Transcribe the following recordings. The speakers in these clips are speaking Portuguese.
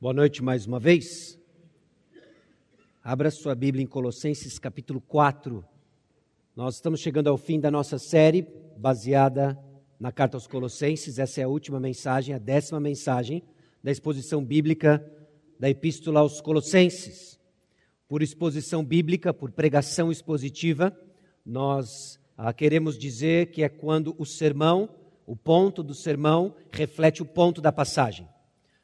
Boa noite mais uma vez. Abra sua Bíblia em Colossenses capítulo 4. Nós estamos chegando ao fim da nossa série baseada na carta aos Colossenses. Essa é a última mensagem, a décima mensagem da exposição bíblica da Epístola aos Colossenses. Por exposição bíblica, por pregação expositiva, nós ah, queremos dizer que é quando o sermão, o ponto do sermão, reflete o ponto da passagem.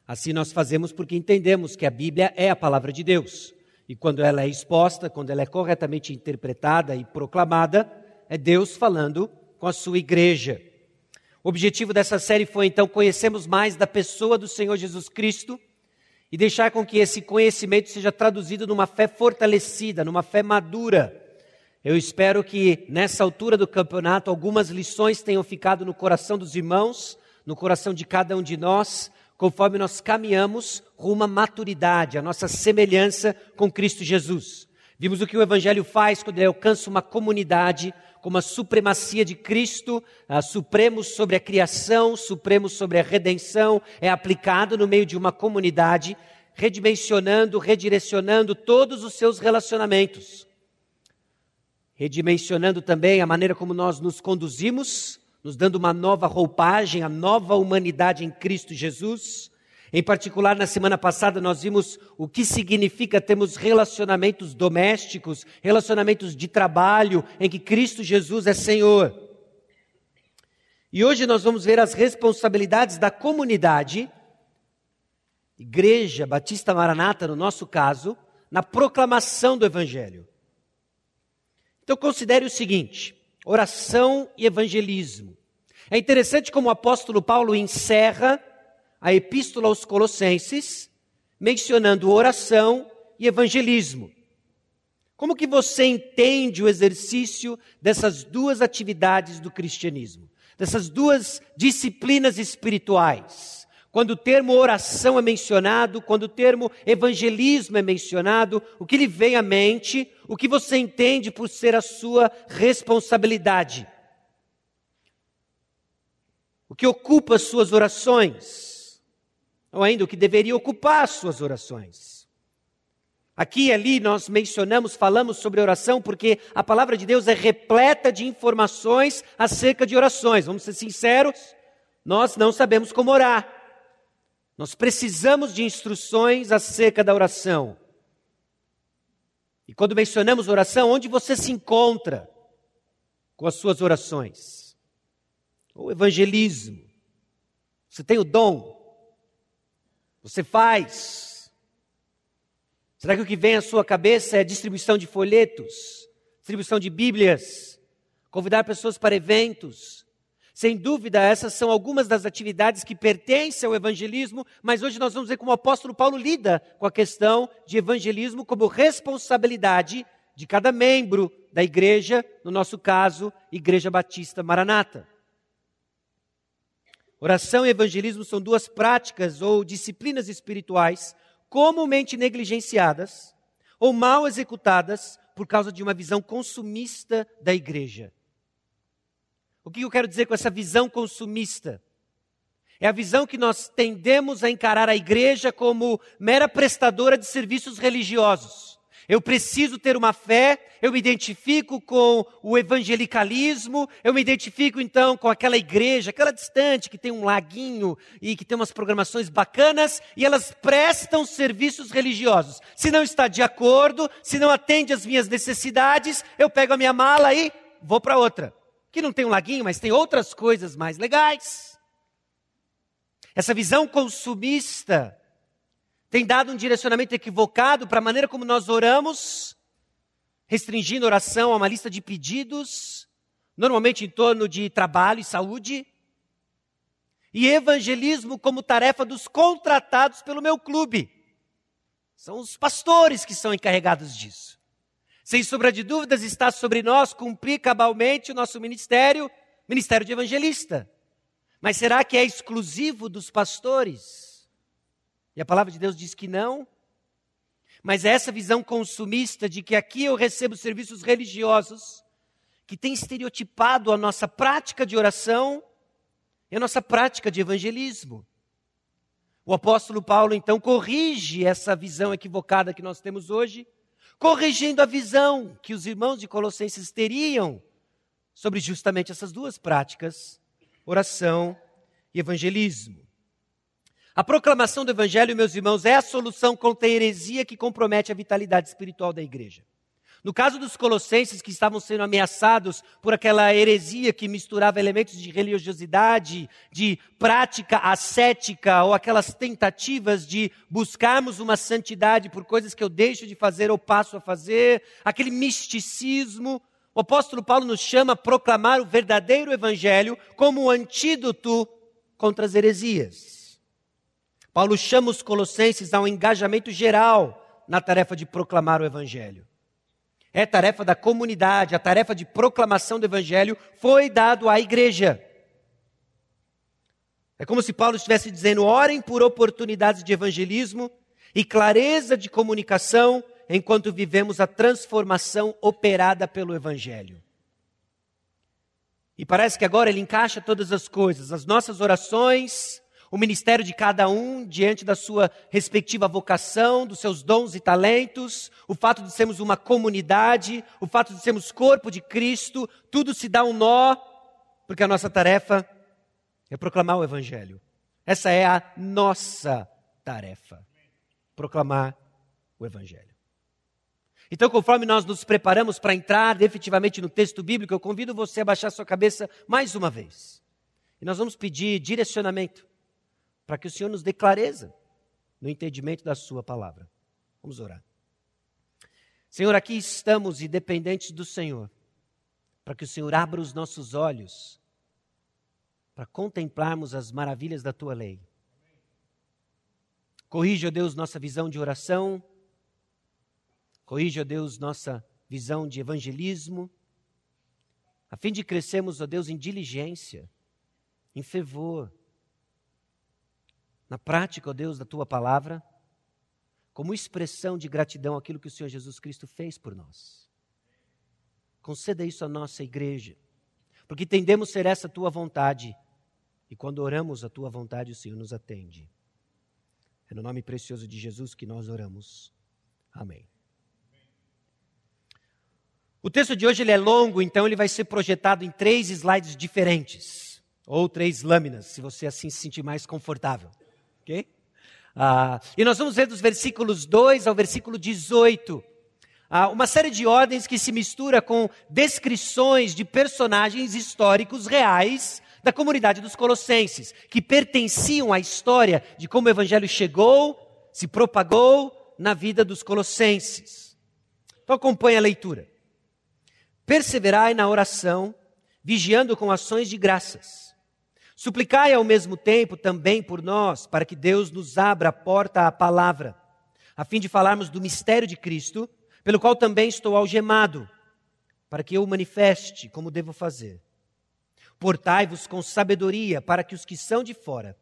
Assim nós fazemos porque entendemos que a Bíblia é a palavra de Deus. E quando ela é exposta, quando ela é corretamente interpretada e proclamada, é Deus falando com a sua igreja. O objetivo dessa série foi então conhecermos mais da pessoa do Senhor Jesus Cristo e deixar com que esse conhecimento seja traduzido numa fé fortalecida, numa fé madura. Eu espero que nessa altura do campeonato algumas lições tenham ficado no coração dos irmãos, no coração de cada um de nós, conforme nós caminhamos rumo à maturidade, a nossa semelhança com Cristo Jesus. Vimos o que o Evangelho faz quando ele alcança uma comunidade com a supremacia de Cristo, uh, supremo sobre a criação, supremo sobre a redenção, é aplicado no meio de uma comunidade, redimensionando, redirecionando todos os seus relacionamentos. Redimensionando também a maneira como nós nos conduzimos, nos dando uma nova roupagem, a nova humanidade em Cristo Jesus. Em particular, na semana passada, nós vimos o que significa termos relacionamentos domésticos, relacionamentos de trabalho, em que Cristo Jesus é Senhor. E hoje nós vamos ver as responsabilidades da comunidade, Igreja Batista Maranata, no nosso caso, na proclamação do Evangelho. Então, considere o seguinte: oração e evangelismo. É interessante como o apóstolo Paulo encerra a epístola aos Colossenses mencionando oração e evangelismo. Como que você entende o exercício dessas duas atividades do cristianismo? Dessas duas disciplinas espirituais? Quando o termo oração é mencionado, quando o termo evangelismo é mencionado, o que lhe vem à mente, o que você entende por ser a sua responsabilidade? O que ocupa as suas orações? Ou ainda o que deveria ocupar as suas orações? Aqui e ali nós mencionamos, falamos sobre oração, porque a palavra de Deus é repleta de informações acerca de orações. Vamos ser sinceros, nós não sabemos como orar. Nós precisamos de instruções acerca da oração. E quando mencionamos oração, onde você se encontra com as suas orações? O evangelismo. Você tem o dom? Você faz? Será que o que vem à sua cabeça é distribuição de folhetos, distribuição de Bíblias, convidar pessoas para eventos, sem dúvida, essas são algumas das atividades que pertencem ao evangelismo, mas hoje nós vamos ver como o apóstolo Paulo lida com a questão de evangelismo como responsabilidade de cada membro da igreja, no nosso caso, Igreja Batista Maranata. Oração e evangelismo são duas práticas ou disciplinas espirituais comumente negligenciadas ou mal executadas por causa de uma visão consumista da igreja. O que eu quero dizer com essa visão consumista? É a visão que nós tendemos a encarar a igreja como mera prestadora de serviços religiosos. Eu preciso ter uma fé, eu me identifico com o evangelicalismo, eu me identifico então com aquela igreja, aquela distante que tem um laguinho e que tem umas programações bacanas e elas prestam serviços religiosos. Se não está de acordo, se não atende às minhas necessidades, eu pego a minha mala e vou para outra que não tem um laguinho, mas tem outras coisas mais legais. Essa visão consumista tem dado um direcionamento equivocado para a maneira como nós oramos, restringindo oração a uma lista de pedidos, normalmente em torno de trabalho e saúde, e evangelismo como tarefa dos contratados pelo meu clube. São os pastores que são encarregados disso. Sem sombra de dúvidas, está sobre nós cumprir cabalmente o nosso ministério, ministério de evangelista. Mas será que é exclusivo dos pastores? E a palavra de Deus diz que não. Mas é essa visão consumista de que aqui eu recebo serviços religiosos, que tem estereotipado a nossa prática de oração e a nossa prática de evangelismo. O apóstolo Paulo então corrige essa visão equivocada que nós temos hoje, corrigindo a visão que os irmãos de Colossenses teriam sobre justamente essas duas práticas, oração e evangelismo. A proclamação do evangelho, meus irmãos, é a solução contra a heresia que compromete a vitalidade espiritual da igreja. No caso dos colossenses que estavam sendo ameaçados por aquela heresia que misturava elementos de religiosidade, de prática ascética ou aquelas tentativas de buscarmos uma santidade por coisas que eu deixo de fazer ou passo a fazer, aquele misticismo, o apóstolo Paulo nos chama a proclamar o verdadeiro evangelho como um antídoto contra as heresias. Paulo chama os colossenses a um engajamento geral na tarefa de proclamar o evangelho é tarefa da comunidade, a tarefa de proclamação do evangelho foi dado à igreja. É como se Paulo estivesse dizendo: orem por oportunidades de evangelismo e clareza de comunicação enquanto vivemos a transformação operada pelo evangelho. E parece que agora ele encaixa todas as coisas, as nossas orações, o ministério de cada um diante da sua respectiva vocação, dos seus dons e talentos, o fato de sermos uma comunidade, o fato de sermos corpo de Cristo, tudo se dá um nó, porque a nossa tarefa é proclamar o Evangelho. Essa é a nossa tarefa. Proclamar o Evangelho. Então, conforme nós nos preparamos para entrar definitivamente no texto bíblico, eu convido você a baixar sua cabeça mais uma vez. E nós vamos pedir direcionamento para que o Senhor nos dê clareza no entendimento da Sua palavra. Vamos orar. Senhor, aqui estamos e dependentes do Senhor, para que o Senhor abra os nossos olhos para contemplarmos as maravilhas da Tua lei. Corrija, ó Deus, nossa visão de oração, corrija, ó Deus, nossa visão de evangelismo, a fim de crescermos, ó Deus, em diligência, em fervor, na prática, ó Deus, da tua palavra, como expressão de gratidão àquilo que o Senhor Jesus Cristo fez por nós. Conceda isso à nossa igreja, porque entendemos ser essa tua vontade, e quando oramos a tua vontade, o Senhor nos atende. É no nome precioso de Jesus que nós oramos. Amém. O texto de hoje ele é longo, então ele vai ser projetado em três slides diferentes, ou três lâminas, se você assim se sentir mais confortável. Ok? Ah, e nós vamos ver dos versículos 2 ao versículo 18. Ah, uma série de ordens que se mistura com descrições de personagens históricos reais da comunidade dos Colossenses, que pertenciam à história de como o Evangelho chegou, se propagou na vida dos Colossenses. Então acompanhe a leitura. Perseverai na oração, vigiando com ações de graças Suplicai ao mesmo tempo também por nós, para que Deus nos abra a porta à palavra, a fim de falarmos do mistério de Cristo, pelo qual também estou algemado, para que eu o manifeste como devo fazer. Portai-vos com sabedoria, para que os que são de fora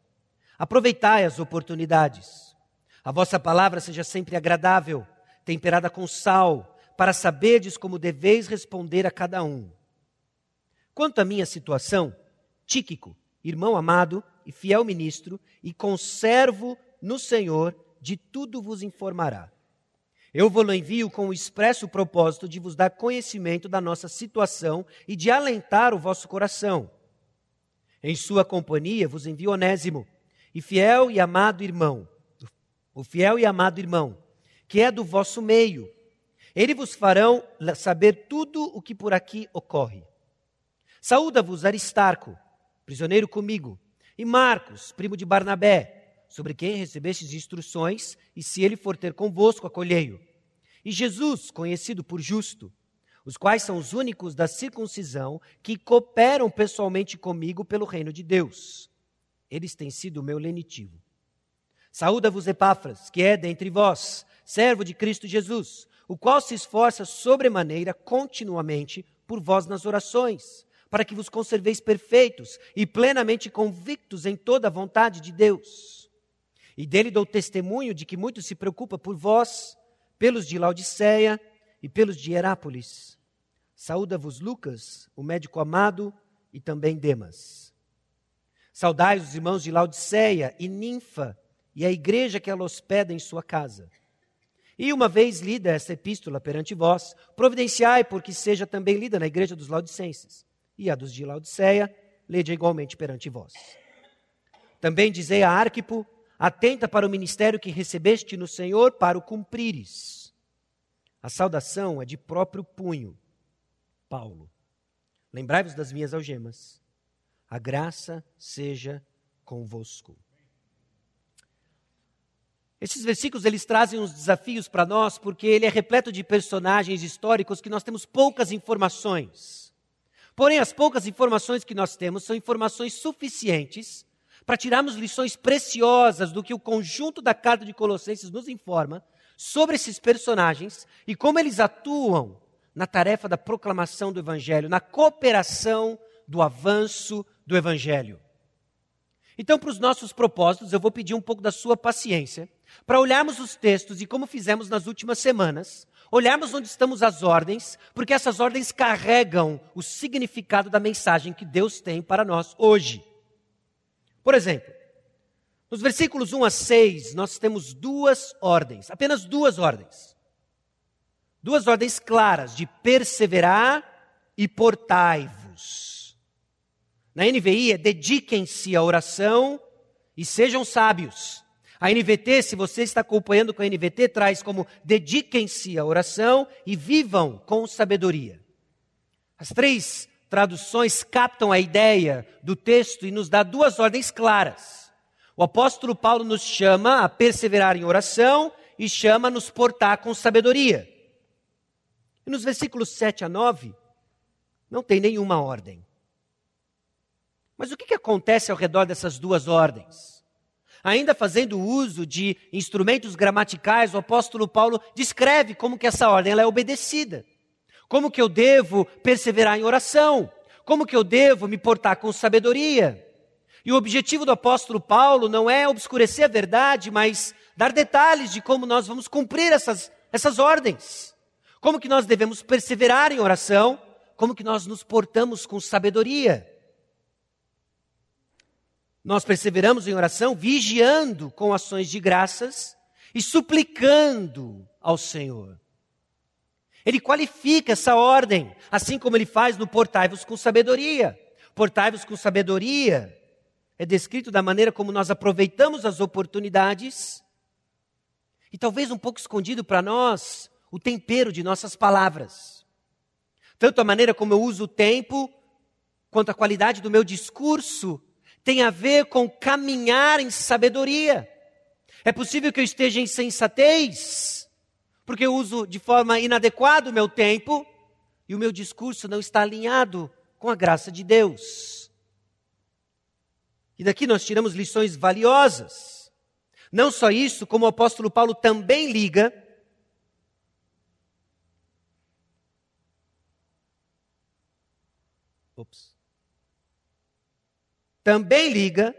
aproveitai as oportunidades. A vossa palavra seja sempre agradável, temperada com sal, para saberdes como deveis responder a cada um. Quanto à minha situação, Tíquico, irmão amado e fiel ministro, e conservo no Senhor, de tudo vos informará. Eu vou-lo envio com o expresso propósito de vos dar conhecimento da nossa situação e de alentar o vosso coração. Em sua companhia vos envio Onésimo, e fiel e amado irmão, o fiel e amado irmão, que é do vosso meio. Ele vos farão saber tudo o que por aqui ocorre. Saúda-vos Aristarco, prisioneiro comigo, e Marcos, primo de Barnabé, sobre quem recebestes instruções, e se ele for ter convosco, acolhei-o. E Jesus, conhecido por justo, os quais são os únicos da circuncisão que cooperam pessoalmente comigo pelo reino de Deus. Eles têm sido o meu lenitivo. Saúda-vos, Epáfras, que é dentre vós, servo de Cristo Jesus, o qual se esforça sobremaneira continuamente por vós nas orações para que vos conserveis perfeitos e plenamente convictos em toda a vontade de Deus. E dele dou testemunho de que muito se preocupa por vós, pelos de Laodiceia e pelos de Herápolis. Saúda-vos Lucas, o médico amado, e também Demas. Saudai os irmãos de Laodiceia e Ninfa e a igreja que ela hospeda em sua casa. E uma vez lida essa epístola perante vós, providenciai porque seja também lida na igreja dos Laodicenses. E a dos de Laodiceia, lede igualmente perante vós. Também dizei a Arquipo, atenta para o ministério que recebeste no Senhor para o cumprires. A saudação é de próprio punho. Paulo. Lembrai-vos das minhas algemas. A graça seja convosco. Esses versículos eles trazem uns desafios para nós porque ele é repleto de personagens históricos que nós temos poucas informações. Porém, as poucas informações que nós temos são informações suficientes para tirarmos lições preciosas do que o conjunto da carta de Colossenses nos informa sobre esses personagens e como eles atuam na tarefa da proclamação do Evangelho, na cooperação do avanço do Evangelho. Então, para os nossos propósitos, eu vou pedir um pouco da sua paciência para olharmos os textos e como fizemos nas últimas semanas, olharmos onde estamos as ordens, porque essas ordens carregam o significado da mensagem que Deus tem para nós hoje. Por exemplo, nos versículos 1 a 6, nós temos duas ordens, apenas duas ordens. Duas ordens claras de perseverar e portai-vos. Na NVI é dediquem-se à oração e sejam sábios. A NVT, se você está acompanhando com a NVT, traz como dediquem-se à oração e vivam com sabedoria. As três traduções captam a ideia do texto e nos dá duas ordens claras. O apóstolo Paulo nos chama a perseverar em oração e chama a nos portar com sabedoria. E nos versículos 7 a 9, não tem nenhuma ordem. Mas o que, que acontece ao redor dessas duas ordens? Ainda fazendo uso de instrumentos gramaticais, o apóstolo Paulo descreve como que essa ordem é obedecida. Como que eu devo perseverar em oração? Como que eu devo me portar com sabedoria? E o objetivo do apóstolo Paulo não é obscurecer a verdade, mas dar detalhes de como nós vamos cumprir essas, essas ordens. Como que nós devemos perseverar em oração, como que nós nos portamos com sabedoria. Nós perseveramos em oração vigiando com ações de graças e suplicando ao Senhor. Ele qualifica essa ordem, assim como ele faz no portai-vos com sabedoria. Portai-vos com sabedoria é descrito da maneira como nós aproveitamos as oportunidades e talvez um pouco escondido para nós o tempero de nossas palavras. Tanto a maneira como eu uso o tempo, quanto a qualidade do meu discurso tem a ver com caminhar em sabedoria. É possível que eu esteja em sensatez, porque eu uso de forma inadequada o meu tempo e o meu discurso não está alinhado com a graça de Deus. E daqui nós tiramos lições valiosas. Não só isso, como o apóstolo Paulo também liga Ops. Também liga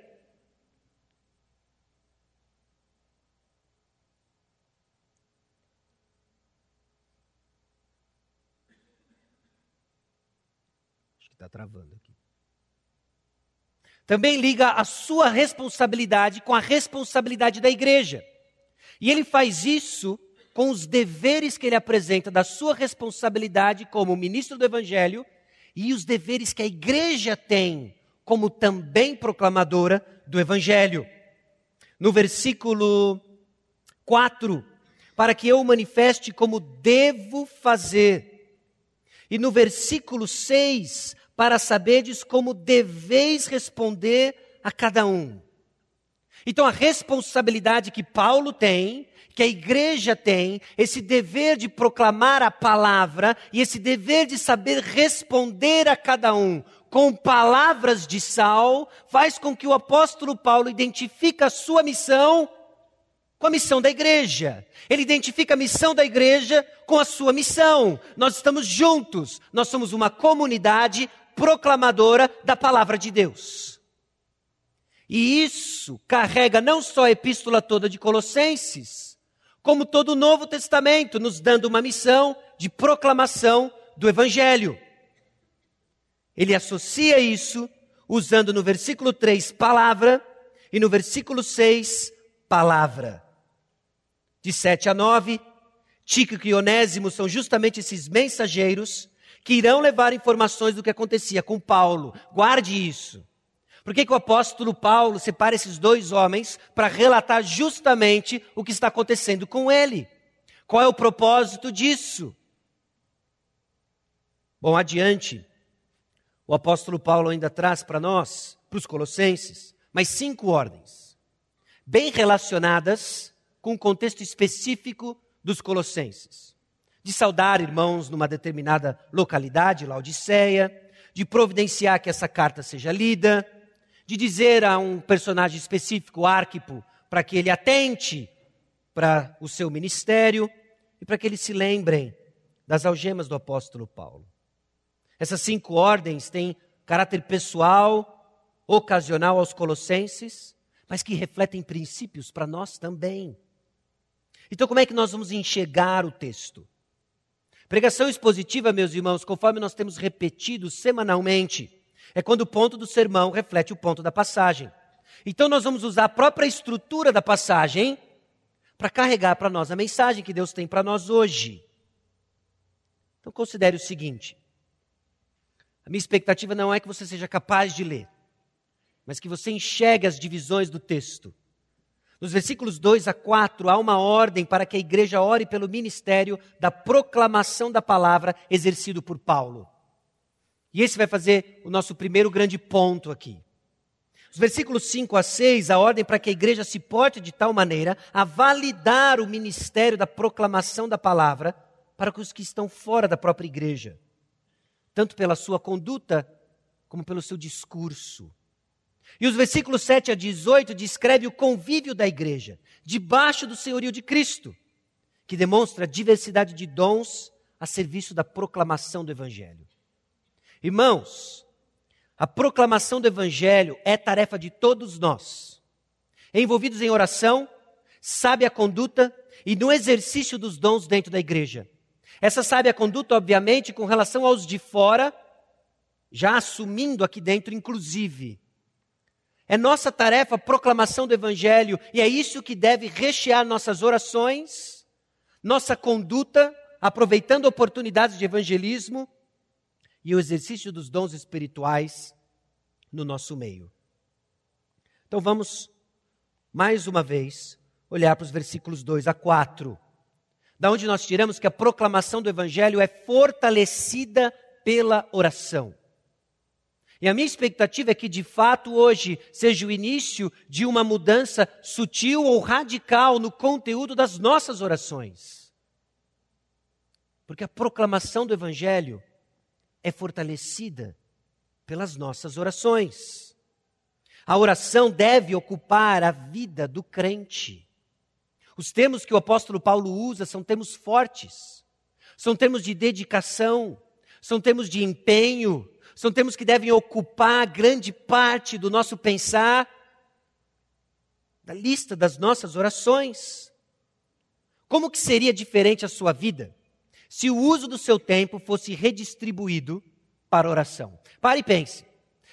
Está travando aqui. Também liga a sua responsabilidade com a responsabilidade da igreja. E ele faz isso com os deveres que ele apresenta da sua responsabilidade como ministro do evangelho e os deveres que a igreja tem como também proclamadora do evangelho. No versículo 4, para que eu manifeste como devo fazer. E no versículo 6, para saberdes como deveis responder a cada um. Então, a responsabilidade que Paulo tem, que a igreja tem, esse dever de proclamar a palavra e esse dever de saber responder a cada um com palavras de sal, faz com que o apóstolo Paulo identifique a sua missão com a missão da igreja. Ele identifica a missão da igreja com a sua missão. Nós estamos juntos, nós somos uma comunidade proclamadora da palavra de Deus. E isso carrega não só a epístola toda de Colossenses, como todo o Novo Testamento, nos dando uma missão de proclamação do Evangelho. Ele associa isso usando no versículo 3 palavra e no versículo 6 palavra. De 7 a 9, Tíquico e Onésimo são justamente esses mensageiros que irão levar informações do que acontecia com Paulo. Guarde isso. Por que, que o apóstolo Paulo separa esses dois homens para relatar justamente o que está acontecendo com ele? Qual é o propósito disso? Bom, adiante, o apóstolo Paulo ainda traz para nós, para os colossenses, mais cinco ordens, bem relacionadas com o contexto específico dos colossenses. De saudar irmãos numa determinada localidade, Laodiceia, de providenciar que essa carta seja lida, de dizer a um personagem específico, Arquipo, para que ele atente para o seu ministério e para que eles se lembrem das algemas do apóstolo Paulo. Essas cinco ordens têm caráter pessoal, ocasional aos colossenses, mas que refletem princípios para nós também. Então, como é que nós vamos enxergar o texto? Pregação expositiva, meus irmãos, conforme nós temos repetido semanalmente, é quando o ponto do sermão reflete o ponto da passagem. Então, nós vamos usar a própria estrutura da passagem para carregar para nós a mensagem que Deus tem para nós hoje. Então, considere o seguinte: a minha expectativa não é que você seja capaz de ler, mas que você enxergue as divisões do texto nos versículos 2 a 4, há uma ordem para que a igreja ore pelo ministério da proclamação da palavra exercido por Paulo. E esse vai fazer o nosso primeiro grande ponto aqui. Os versículos 5 a 6, a ordem para que a igreja se porte de tal maneira a validar o ministério da proclamação da palavra para os que estão fora da própria igreja, tanto pela sua conduta como pelo seu discurso. E os versículos 7 a 18 descreve o convívio da igreja, debaixo do senhorio de Cristo, que demonstra a diversidade de dons a serviço da proclamação do Evangelho. Irmãos, a proclamação do Evangelho é tarefa de todos nós, envolvidos em oração, sábia conduta e no exercício dos dons dentro da igreja. Essa sábia conduta, obviamente, com relação aos de fora, já assumindo aqui dentro, inclusive, é nossa tarefa a proclamação do Evangelho e é isso que deve rechear nossas orações, nossa conduta, aproveitando oportunidades de evangelismo e o exercício dos dons espirituais no nosso meio. Então vamos, mais uma vez, olhar para os versículos 2 a 4, da onde nós tiramos que a proclamação do Evangelho é fortalecida pela oração. E a minha expectativa é que, de fato, hoje seja o início de uma mudança sutil ou radical no conteúdo das nossas orações. Porque a proclamação do Evangelho é fortalecida pelas nossas orações. A oração deve ocupar a vida do crente. Os termos que o apóstolo Paulo usa são termos fortes, são termos de dedicação, são termos de empenho, são termos que devem ocupar grande parte do nosso pensar, da lista das nossas orações. Como que seria diferente a sua vida se o uso do seu tempo fosse redistribuído para oração? Pare e pense.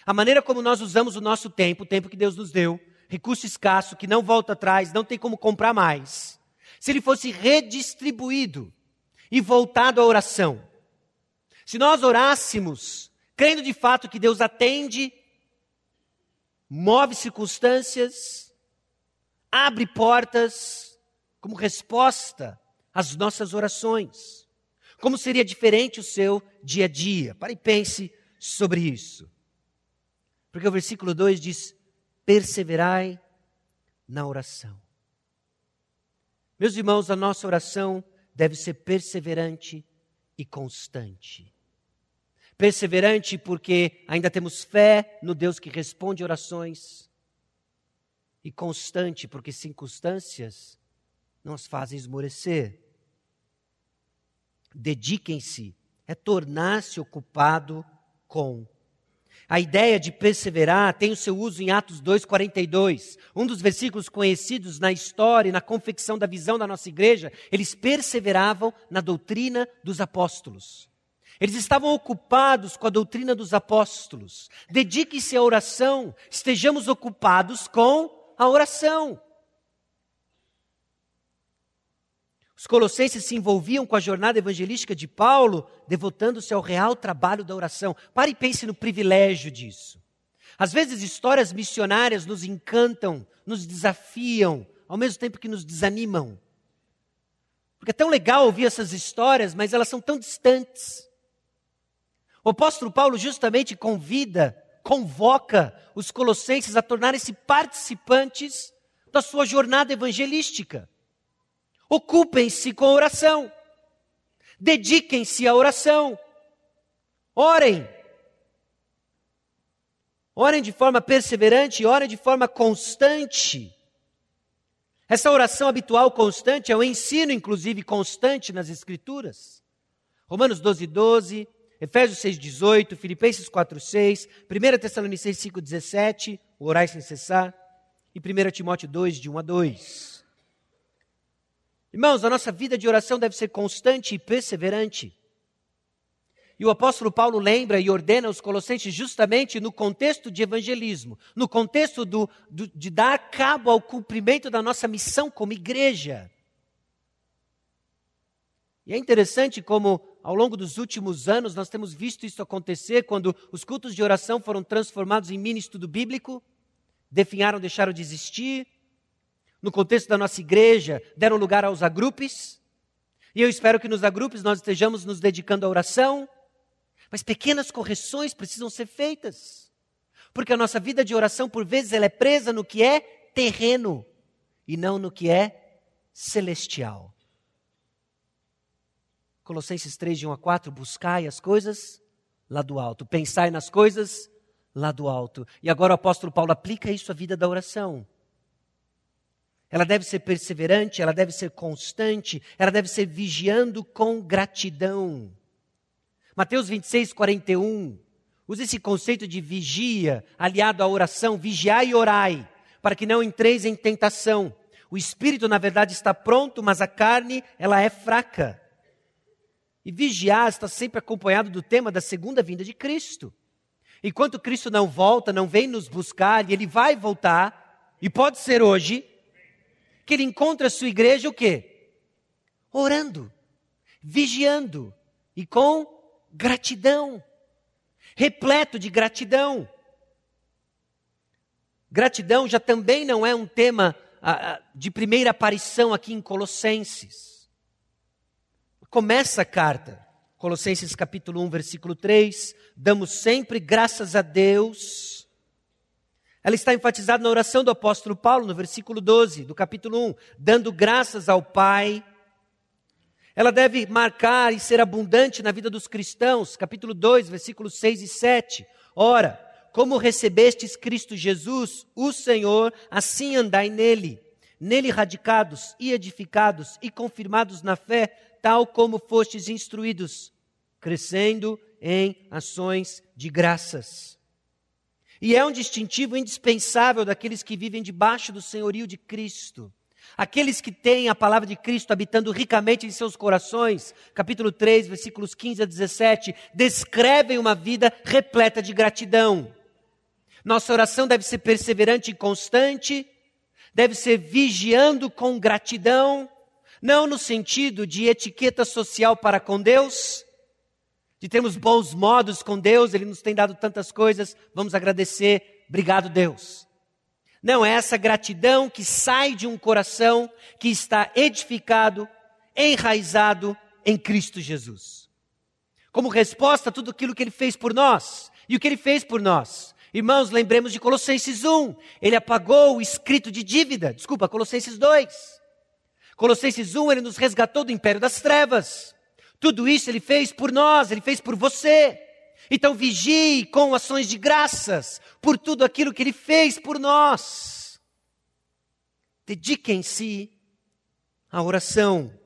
A maneira como nós usamos o nosso tempo, o tempo que Deus nos deu, recurso escasso que não volta atrás, não tem como comprar mais. Se ele fosse redistribuído e voltado à oração. Se nós orássemos crendo de fato que Deus atende, move circunstâncias, abre portas como resposta às nossas orações. Como seria diferente o seu dia a dia? Pare e pense sobre isso. Porque o versículo 2 diz: perseverai na oração. Meus irmãos, a nossa oração deve ser perseverante e constante. Perseverante porque ainda temos fé no Deus que responde orações. E constante porque circunstâncias não as fazem esmorecer. Dediquem-se, é tornar-se ocupado com. A ideia de perseverar tem o seu uso em Atos 2,42, um dos versículos conhecidos na história e na confecção da visão da nossa igreja. Eles perseveravam na doutrina dos apóstolos. Eles estavam ocupados com a doutrina dos apóstolos. Dedique-se à oração, estejamos ocupados com a oração. Os colossenses se envolviam com a jornada evangelística de Paulo, devotando-se ao real trabalho da oração. Pare e pense no privilégio disso. Às vezes, histórias missionárias nos encantam, nos desafiam, ao mesmo tempo que nos desanimam. Porque é tão legal ouvir essas histórias, mas elas são tão distantes. O apóstolo Paulo justamente convida, convoca os colossenses a tornarem-se participantes da sua jornada evangelística. Ocupem-se com a oração. Dediquem-se à oração. Orem. Orem de forma perseverante, orem de forma constante. Essa oração habitual constante é um ensino, inclusive, constante nas Escrituras. Romanos 12, 12, Efésios 6, 18, Filipenses 4, 6, 1 Tessalonicenses 5, 17, orai sem cessar, e 1 Timóteo 2, de 1 a 2. Irmãos, a nossa vida de oração deve ser constante e perseverante. E o apóstolo Paulo lembra e ordena os colossenses justamente no contexto de evangelismo, no contexto do, do, de dar cabo ao cumprimento da nossa missão como igreja. E é interessante como, ao longo dos últimos anos, nós temos visto isso acontecer quando os cultos de oração foram transformados em mini estudo bíblico, definharam, deixaram de existir, no contexto da nossa igreja, deram lugar aos agrupes. E eu espero que nos agrupes nós estejamos nos dedicando à oração. Mas pequenas correções precisam ser feitas. Porque a nossa vida de oração, por vezes, ela é presa no que é terreno e não no que é celestial. Colossenses 3, de 1 a 4, buscai as coisas lá do alto, pensai nas coisas lá do alto. E agora o apóstolo Paulo aplica isso à vida da oração ela deve ser perseverante, ela deve ser constante, ela deve ser vigiando com gratidão. Mateus 26, 41, usa esse conceito de vigia, aliado à oração, vigiai e orai, para que não entreis em tentação. O espírito, na verdade, está pronto, mas a carne, ela é fraca. E vigiar está sempre acompanhado do tema da segunda vinda de Cristo. Enquanto Cristo não volta, não vem nos buscar, e ele vai voltar, e pode ser hoje, que ele encontra a sua igreja o quê? Orando, vigiando e com gratidão, repleto de gratidão. Gratidão já também não é um tema ah, ah de primeira aparição aqui em Colossenses. Começa a carta, Colossenses capítulo 1, versículo 3, damos sempre graças a Deus ela está enfatizada na oração do apóstolo Paulo, no versículo 12 do capítulo 1, dando graças ao Pai. Ela deve marcar e ser abundante na vida dos cristãos, capítulo 2, versículos 6 e 7. Ora, como recebestes Cristo Jesus, o Senhor, assim andai nele, nele radicados e edificados e confirmados na fé, tal como fostes instruídos, crescendo em ações de graças. E é um distintivo indispensável daqueles que vivem debaixo do senhorio de Cristo. Aqueles que têm a palavra de Cristo habitando ricamente em seus corações, capítulo 3, versículos 15 a 17, descrevem uma vida repleta de gratidão. Nossa oração deve ser perseverante e constante, deve ser vigiando com gratidão, não no sentido de etiqueta social para com Deus, de termos bons modos com Deus, Ele nos tem dado tantas coisas, vamos agradecer, obrigado Deus. Não, é essa gratidão que sai de um coração que está edificado, enraizado em Cristo Jesus. Como resposta a tudo aquilo que Ele fez por nós e o que Ele fez por nós. Irmãos, lembremos de Colossenses 1. Ele apagou o escrito de dívida. Desculpa, Colossenses 2. Colossenses 1, ele nos resgatou do império das trevas. Tudo isso ele fez por nós, ele fez por você. Então vigie com ações de graças por tudo aquilo que ele fez por nós. Dediquem-se à oração.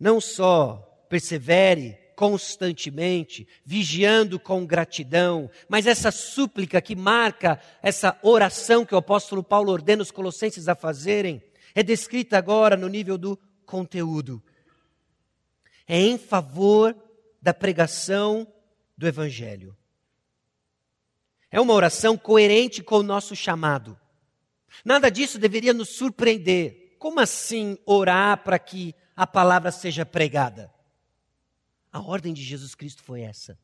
Não só persevere constantemente, vigiando com gratidão, mas essa súplica que marca essa oração que o apóstolo Paulo ordena os colossenses a fazerem, é descrita agora no nível do conteúdo. É em favor da pregação do Evangelho. É uma oração coerente com o nosso chamado. Nada disso deveria nos surpreender. como assim orar para que a palavra seja pregada? A ordem de Jesus Cristo foi essa.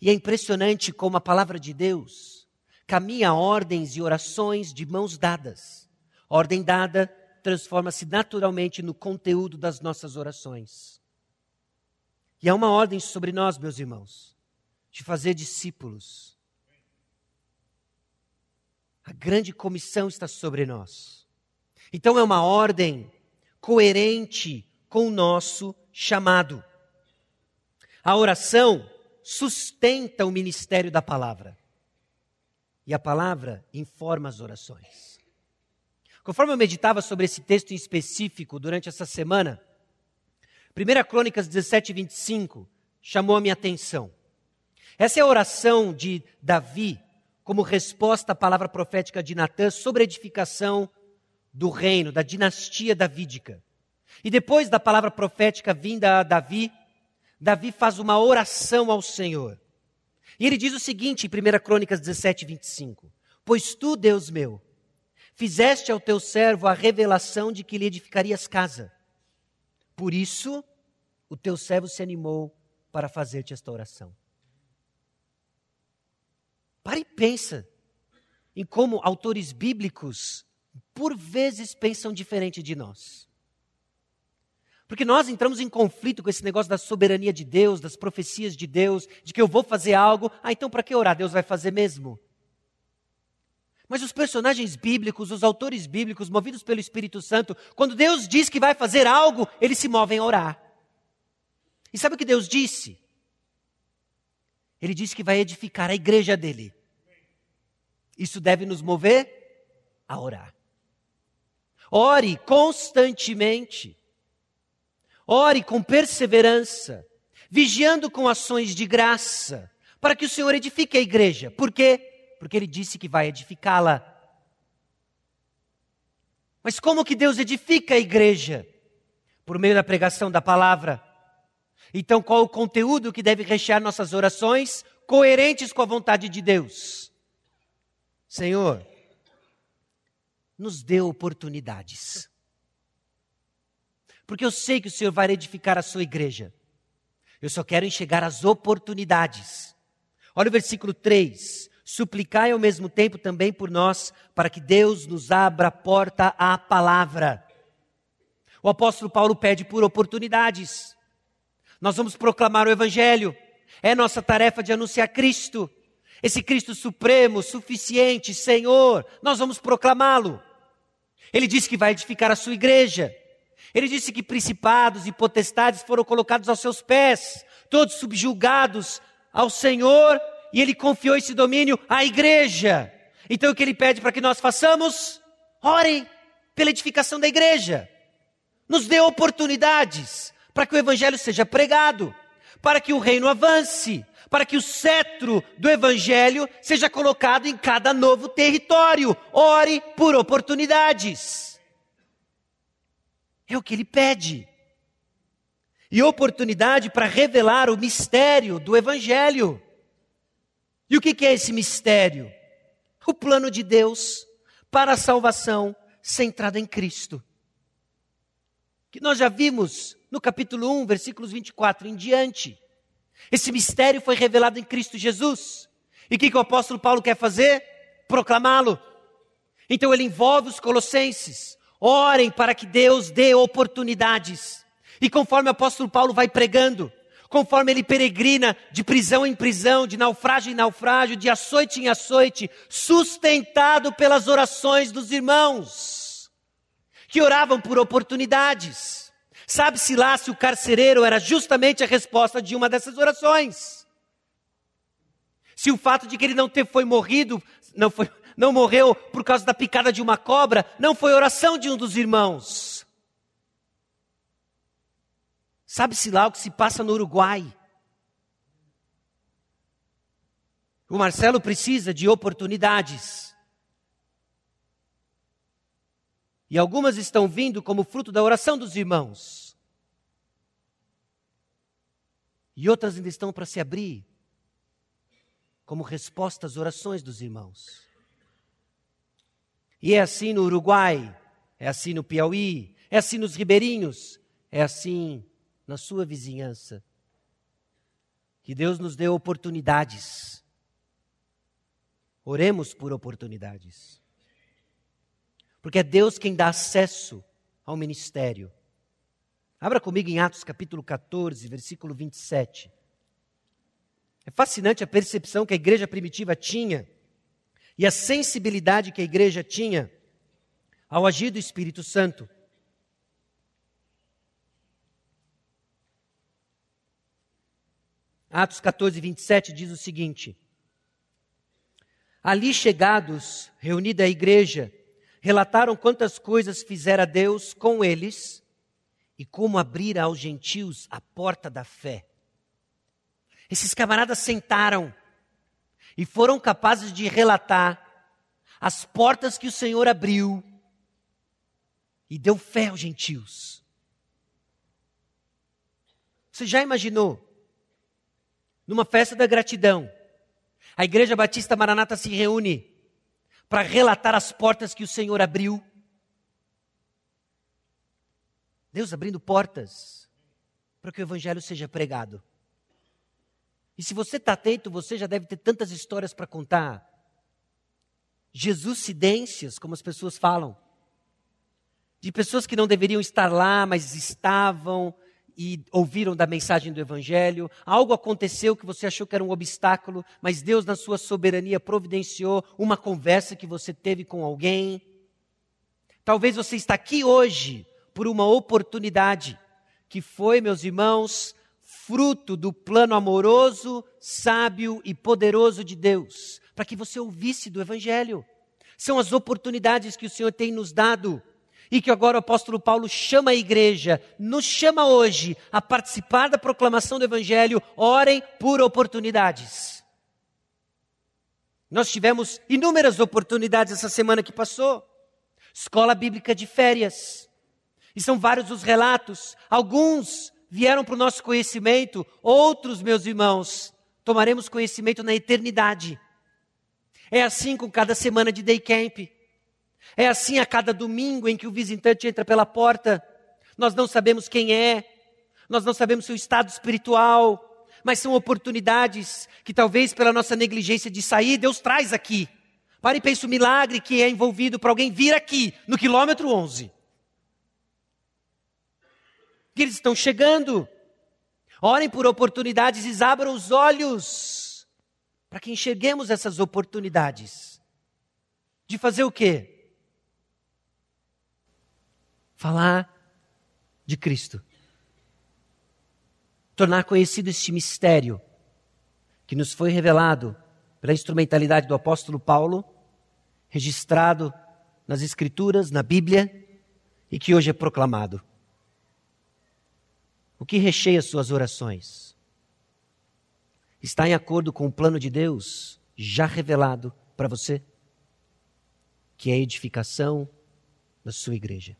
E é impressionante como a palavra de Deus caminha ordens e orações de mãos dadas. Ordem dada transforma-se naturalmente no conteúdo das nossas orações. E há uma ordem sobre nós, meus irmãos, de fazer discípulos. A grande comissão está sobre nós. Então é uma ordem coerente com o nosso chamado. A oração sustenta o ministério da palavra. E a palavra informa as orações. Conforme eu meditava sobre esse texto em específico durante essa semana, 1 Crônicas 17, 25 chamou a minha atenção. Essa é a oração de Davi como resposta à palavra profética de Natã sobre a edificação do reino, da dinastia davídica. E depois da palavra profética vinda a Davi, Davi faz uma oração ao Senhor. E ele diz o seguinte em 1 Crônicas 17, 25: Pois tu, Deus meu, fizeste ao teu servo a revelação de que lhe edificarias casa. Por isso, o teu servo se animou para fazer-te esta oração. Para e pensa em como autores bíblicos, por vezes, pensam diferente de nós. Porque nós entramos em conflito com esse negócio da soberania de Deus, das profecias de Deus, de que eu vou fazer algo, ah, então para que orar? Deus vai fazer mesmo. Mas os personagens bíblicos, os autores bíblicos, movidos pelo Espírito Santo, quando Deus diz que vai fazer algo, eles se movem a orar. E sabe o que Deus disse? Ele disse que vai edificar a igreja dele. Isso deve nos mover a orar. Ore constantemente. Ore com perseverança, vigiando com ações de graça, para que o Senhor edifique a igreja. Por quê? Porque ele disse que vai edificá-la. Mas como que Deus edifica a igreja? Por meio da pregação da palavra. Então, qual o conteúdo que deve rechear nossas orações? Coerentes com a vontade de Deus. Senhor, nos dê oportunidades porque eu sei que o Senhor vai edificar a sua igreja. Eu só quero enxergar as oportunidades. Olha o versículo 3. Suplicai ao mesmo tempo também por nós, para que Deus nos abra a porta à palavra. O apóstolo Paulo pede por oportunidades. Nós vamos proclamar o Evangelho. É nossa tarefa de anunciar Cristo. Esse Cristo supremo, suficiente, Senhor. Nós vamos proclamá-lo. Ele disse que vai edificar a sua igreja. Ele disse que principados e potestades foram colocados aos seus pés, todos subjugados ao Senhor, e ele confiou esse domínio à igreja. Então o que ele pede para que nós façamos? Ore pela edificação da igreja. Nos dê oportunidades para que o evangelho seja pregado, para que o reino avance, para que o cetro do evangelho seja colocado em cada novo território. Ore por oportunidades. É o que ele pede. E oportunidade para revelar o mistério do Evangelho. E o que é esse mistério? O plano de Deus para a salvação centrada em Cristo. Que nós já vimos no capítulo 1, versículos 24 em diante. Esse mistério foi revelado em Cristo Jesus. E o que, que o apóstolo Paulo quer fazer? Proclamá-lo. Então ele envolve os colossenses, Orem para que Deus dê oportunidades. E conforme o apóstolo Paulo vai pregando, conforme ele peregrina de prisão em prisão, de naufrágio em naufrágio, de açoite em açoite, sustentado pelas orações dos irmãos, que oravam por oportunidades. Sabe-se lá se o carcereiro era justamente a resposta de uma dessas orações. Se o fato de que ele não ter, foi morrido, não foi, não morreu por causa da picada de uma cobra, não foi oração de um dos irmãos. Sabe-se lá o que se passa no Uruguai. O Marcelo precisa de oportunidades. E algumas estão vindo como fruto da oração dos irmãos. E outras ainda estão para se abrir como resposta às orações dos irmãos. E é assim no Uruguai, é assim no Piauí, é assim nos ribeirinhos, é assim na sua vizinhança. Que Deus nos dê oportunidades. Oremos por oportunidades. Porque é Deus quem dá acesso ao ministério. Abra comigo em Atos capítulo 14, versículo 27. É fascinante a percepção que a igreja primitiva tinha e a sensibilidade que a igreja tinha ao agir do Espírito Santo. Atos 14, 27 diz o seguinte: Ali chegados, reunida a igreja, relataram quantas coisas fizera Deus com eles e como abrir aos gentios a porta da fé. Esses camaradas sentaram e foram capazes de relatar as portas que o Senhor abriu e deu fé aos gentios. Você já imaginou? Numa festa da gratidão, a Igreja Batista Maranata se reúne para relatar as portas que o Senhor abriu. Deus abrindo portas para que o Evangelho seja pregado. E se você está atento, você já deve ter tantas histórias para contar. Jesuscidências, como as pessoas falam. De pessoas que não deveriam estar lá, mas estavam e ouviram da mensagem do Evangelho. Algo aconteceu que você achou que era um obstáculo, mas Deus, na sua soberania, providenciou uma conversa que você teve com alguém. Talvez você está aqui hoje por uma oportunidade que foi, meus irmãos, fruto do plano amoroso, sábio e poderoso de Deus, para que você ouvisse do Evangelho. São as oportunidades que o Senhor tem nos dado e que agora o apóstolo Paulo chama a igreja, nos chama hoje a participar da proclamação do Evangelho. Orem por oportunidades. Nós tivemos inúmeras oportunidades essa semana que passou. Escola bíblica de férias. E são vários os relatos. Alguns vieram para o nosso conhecimento, outros, meus irmãos, tomaremos conhecimento na eternidade. É assim com cada semana de day camp. É assim a cada domingo em que o visitante entra pela porta. Nós não sabemos quem é, nós não sabemos seu estado espiritual, mas são oportunidades que talvez pela nossa negligência de sair, Deus traz aqui. Pare e pense o milagre que é envolvido para alguém vir aqui, no quilômetro 11 que eles estão chegando. Orem por oportunidades e abram os olhos para que enxerguemos essas oportunidades. De fazer o quê? Falar de Cristo. Tornar conhecido este mistério que nos foi revelado pela instrumentalidade do apóstolo Paulo, registrado nas Escrituras, na Bíblia, e que hoje é proclamado. O que recheia suas orações? Está em acordo com o plano de Deus já revelado para você? Que é a edificação da sua igreja.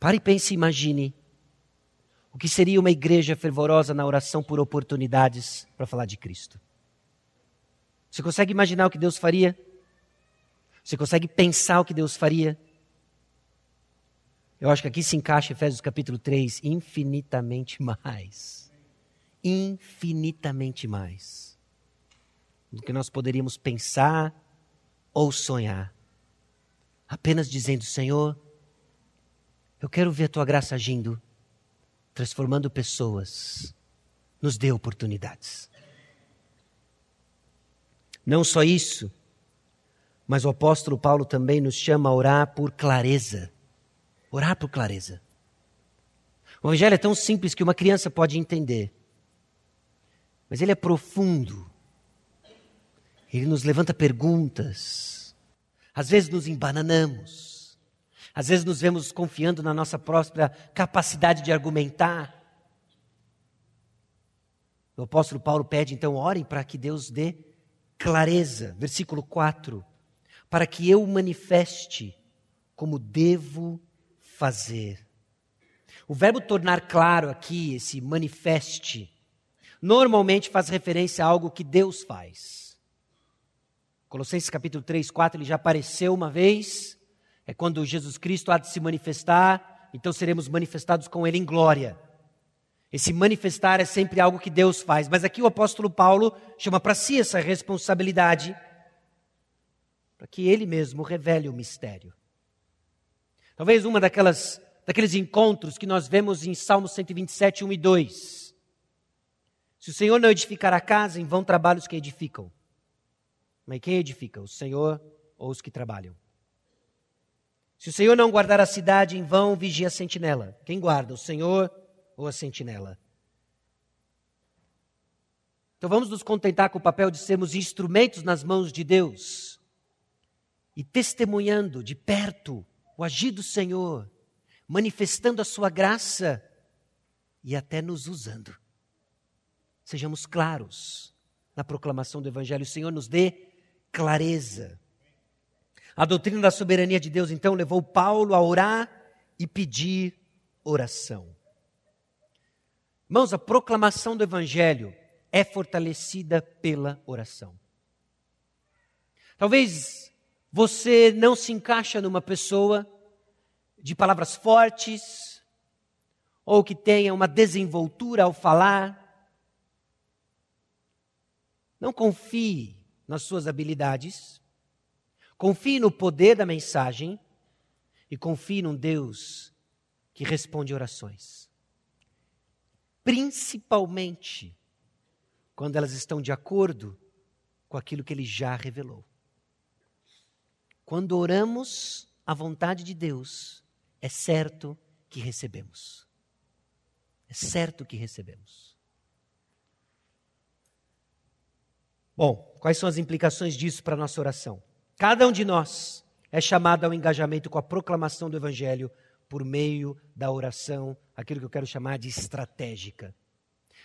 Pare e pense e imagine o que seria uma igreja fervorosa na oração por oportunidades para falar de Cristo. Você consegue imaginar o que Deus faria? Você consegue pensar o que Deus faria? Eu acho que aqui se encaixa Efésios capítulo 3, infinitamente mais. Infinitamente mais. Do que nós poderíamos pensar ou sonhar. Apenas dizendo, Senhor, eu quero ver a tua graça agindo, transformando pessoas. Nos dê oportunidades. Não só isso, mas o apóstolo Paulo também nos chama a orar por clareza. Orar por clareza. O Evangelho é tão simples que uma criança pode entender. Mas ele é profundo. Ele nos levanta perguntas. Às vezes nos embananamos. Às vezes nos vemos confiando na nossa própria capacidade de argumentar. O apóstolo Paulo pede, então, orem para que Deus dê clareza. Versículo 4. Para que eu manifeste como devo fazer. O verbo tornar claro aqui, esse manifeste, normalmente faz referência a algo que Deus faz. Colossenses capítulo 3, 4, ele já apareceu uma vez. É quando Jesus Cristo há de se manifestar, então seremos manifestados com ele em glória. Esse manifestar é sempre algo que Deus faz, mas aqui o apóstolo Paulo chama para si essa responsabilidade, para que ele mesmo revele o mistério. Talvez uma daquelas, daqueles encontros que nós vemos em Salmo 127, 1 e 2. Se o Senhor não edificar a casa, em vão trabalhos que edificam. Mas quem edifica? O Senhor ou os que trabalham? Se o Senhor não guardar a cidade, em vão vigia a sentinela. Quem guarda? O Senhor ou a sentinela? Então vamos nos contentar com o papel de sermos instrumentos nas mãos de Deus e testemunhando de perto o agir do Senhor, manifestando a sua graça e até nos usando. Sejamos claros na proclamação do Evangelho. O Senhor nos dê clareza. A doutrina da soberania de Deus, então, levou Paulo a orar e pedir oração. Irmãos, a proclamação do Evangelho é fortalecida pela oração. Talvez você não se encaixa numa pessoa de palavras fortes ou que tenha uma desenvoltura ao falar. Não confie nas suas habilidades, confie no poder da mensagem e confie num Deus que responde orações. Principalmente quando elas estão de acordo com aquilo que ele já revelou. Quando oramos a vontade de Deus, é certo que recebemos. É certo que recebemos. Bom, quais são as implicações disso para a nossa oração? Cada um de nós é chamado ao engajamento com a proclamação do Evangelho por meio da oração, aquilo que eu quero chamar de estratégica.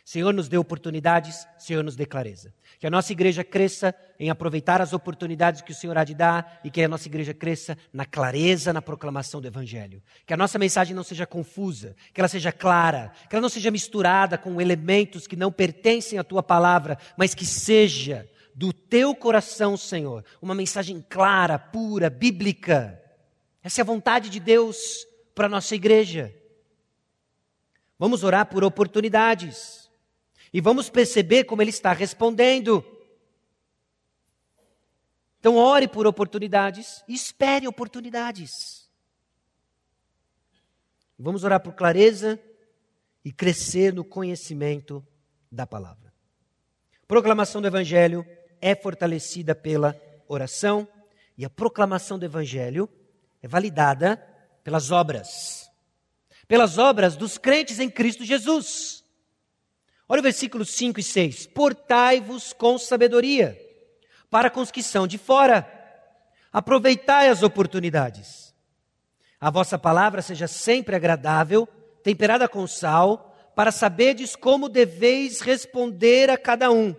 Senhor nos dê oportunidades, Senhor nos dê clareza. Que a nossa igreja cresça em aproveitar as oportunidades que o Senhor há de dar e que a nossa igreja cresça na clareza na proclamação do Evangelho. Que a nossa mensagem não seja confusa, que ela seja clara, que ela não seja misturada com elementos que não pertencem à tua palavra, mas que seja do teu coração, Senhor, uma mensagem clara, pura, bíblica. Essa é a vontade de Deus para a nossa igreja. Vamos orar por oportunidades. E vamos perceber como ele está respondendo. Então, ore por oportunidades e espere oportunidades. Vamos orar por clareza e crescer no conhecimento da palavra. Proclamação do Evangelho é fortalecida pela oração e a proclamação do Evangelho é validada pelas obras. Pelas obras dos crentes em Cristo Jesus. Olha o versículo 5 e 6. Portai-vos com sabedoria, para com os que são de fora. Aproveitai as oportunidades. A vossa palavra seja sempre agradável, temperada com sal, para saberdes como deveis responder a cada um.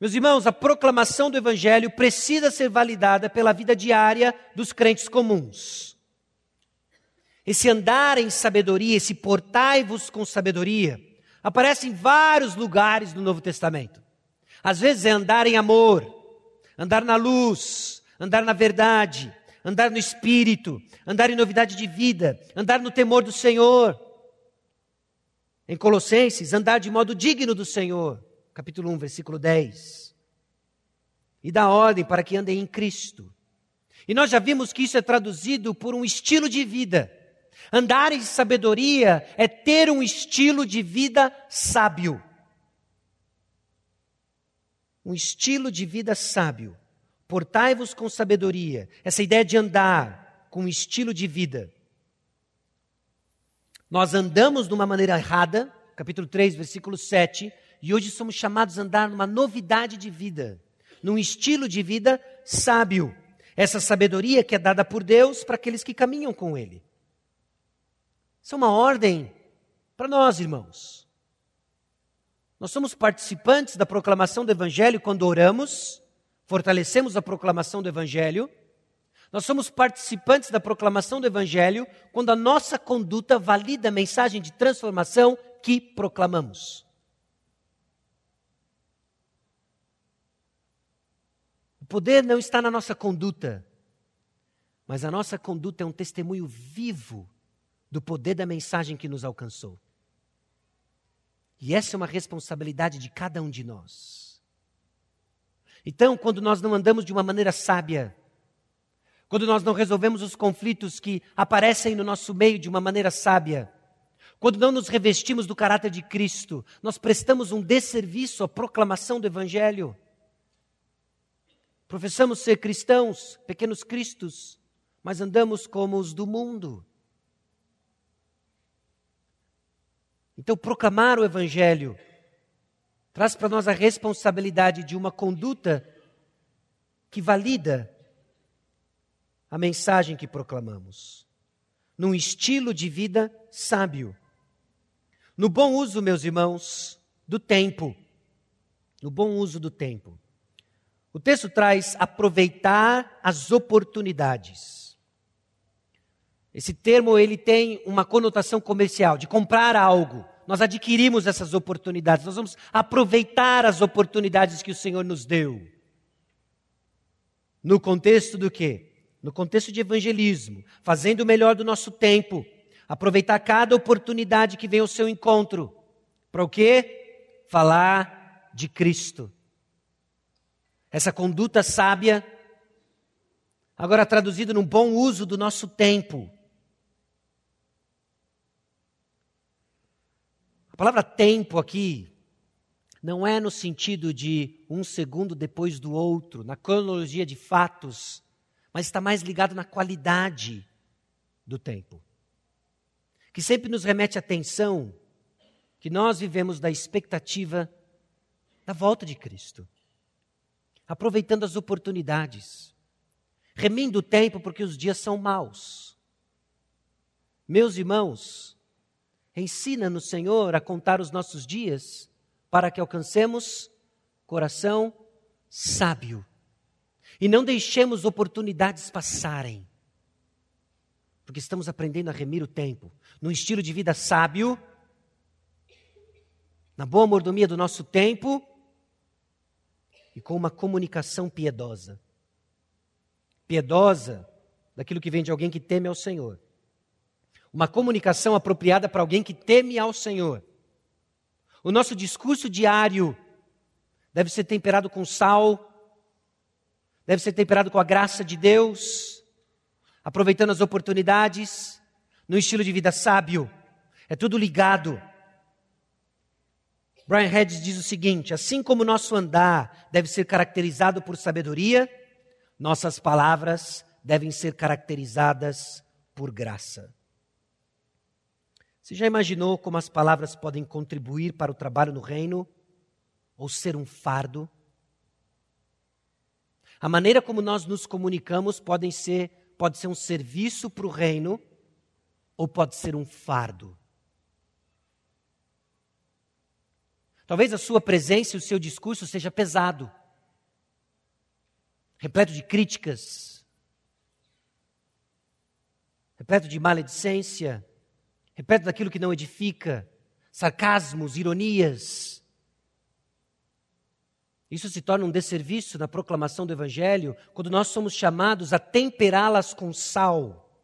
Meus irmãos, a proclamação do Evangelho precisa ser validada pela vida diária dos crentes comuns. Esse andar em sabedoria, esse portai-vos com sabedoria, aparece em vários lugares do Novo Testamento. Às vezes é andar em amor, andar na luz, andar na verdade, andar no espírito, andar em novidade de vida, andar no temor do Senhor. Em Colossenses, andar de modo digno do Senhor, capítulo 1, versículo 10. E dá ordem para que andem em Cristo. E nós já vimos que isso é traduzido por um estilo de vida. Andar em sabedoria é ter um estilo de vida sábio. Um estilo de vida sábio. Portai-vos com sabedoria. Essa ideia de andar com um estilo de vida. Nós andamos de uma maneira errada, capítulo 3, versículo 7, e hoje somos chamados a andar numa novidade de vida, num estilo de vida sábio. Essa sabedoria que é dada por Deus para aqueles que caminham com Ele. Isso é uma ordem para nós, irmãos. Nós somos participantes da proclamação do Evangelho quando oramos, fortalecemos a proclamação do Evangelho. Nós somos participantes da proclamação do Evangelho quando a nossa conduta valida a mensagem de transformação que proclamamos. O poder não está na nossa conduta, mas a nossa conduta é um testemunho vivo do poder da mensagem que nos alcançou. E essa é uma responsabilidade de cada um de nós. Então, quando nós não andamos de uma maneira sábia, quando nós não resolvemos os conflitos que aparecem no nosso meio de uma maneira sábia, quando não nos revestimos do caráter de Cristo, nós prestamos um desserviço à proclamação do Evangelho. Professamos ser cristãos, pequenos cristos, mas andamos como os do mundo. Então, proclamar o Evangelho traz para nós a responsabilidade de uma conduta que valida a mensagem que proclamamos, num estilo de vida sábio, no bom uso, meus irmãos, do tempo, no bom uso do tempo. O texto traz aproveitar as oportunidades. Esse termo ele tem uma conotação comercial, de comprar algo. Nós adquirimos essas oportunidades, nós vamos aproveitar as oportunidades que o Senhor nos deu. No contexto do quê? No contexto de evangelismo, fazendo o melhor do nosso tempo, aproveitar cada oportunidade que vem ao seu encontro. Para o quê? Falar de Cristo essa conduta sábia, agora traduzido num bom uso do nosso tempo. A palavra tempo aqui não é no sentido de um segundo depois do outro, na cronologia de fatos, mas está mais ligado na qualidade do tempo. Que sempre nos remete a atenção que nós vivemos da expectativa da volta de Cristo aproveitando as oportunidades, remindo o tempo porque os dias são maus. Meus irmãos, ensina-nos, Senhor, a contar os nossos dias para que alcancemos coração sábio e não deixemos oportunidades passarem, porque estamos aprendendo a remir o tempo num estilo de vida sábio, na boa mordomia do nosso tempo e com uma comunicação piedosa. Piedosa, daquilo que vem de alguém que teme ao Senhor. Uma comunicação apropriada para alguém que teme ao Senhor. O nosso discurso diário deve ser temperado com sal, deve ser temperado com a graça de Deus, aproveitando as oportunidades, no estilo de vida sábio. É tudo ligado Brian Hedges diz o seguinte: assim como nosso andar deve ser caracterizado por sabedoria, nossas palavras devem ser caracterizadas por graça. Você já imaginou como as palavras podem contribuir para o trabalho no reino ou ser um fardo? A maneira como nós nos comunicamos pode ser, pode ser um serviço para o reino ou pode ser um fardo. Talvez a sua presença e o seu discurso seja pesado, repleto de críticas, repleto de maledicência, repleto daquilo que não edifica, sarcasmos, ironias. Isso se torna um desserviço na proclamação do Evangelho quando nós somos chamados a temperá-las com sal,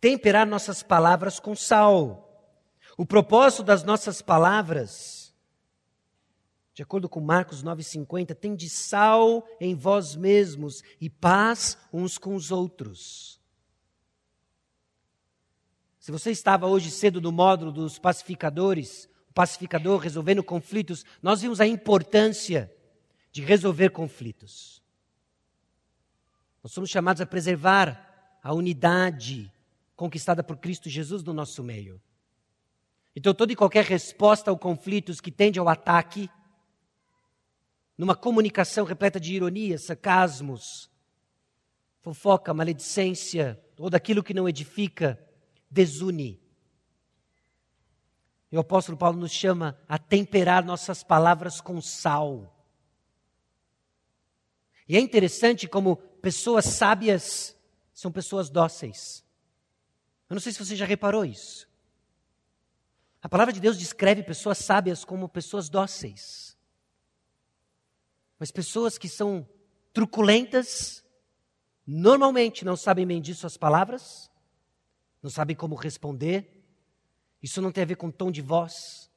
temperar nossas palavras com sal. O propósito das nossas palavras de acordo com Marcos 9,50, tem de sal em vós mesmos e paz uns com os outros. Se você estava hoje cedo no módulo dos pacificadores, o pacificador resolvendo conflitos, nós vimos a importância de resolver conflitos. Nós somos chamados a preservar a unidade conquistada por Cristo Jesus no nosso meio. Então, toda e qualquer resposta ao conflitos que tende ao ataque, numa comunicação repleta de ironia, sarcasmos, fofoca, maledicência, ou daquilo que não edifica, desune. E o apóstolo Paulo nos chama a temperar nossas palavras com sal. E é interessante como pessoas sábias são pessoas dóceis. Eu não sei se você já reparou isso. A palavra de Deus descreve pessoas sábias como pessoas dóceis. Mas pessoas que são truculentas, normalmente não sabem medir suas palavras, não sabem como responder. Isso não tem a ver com tom de voz,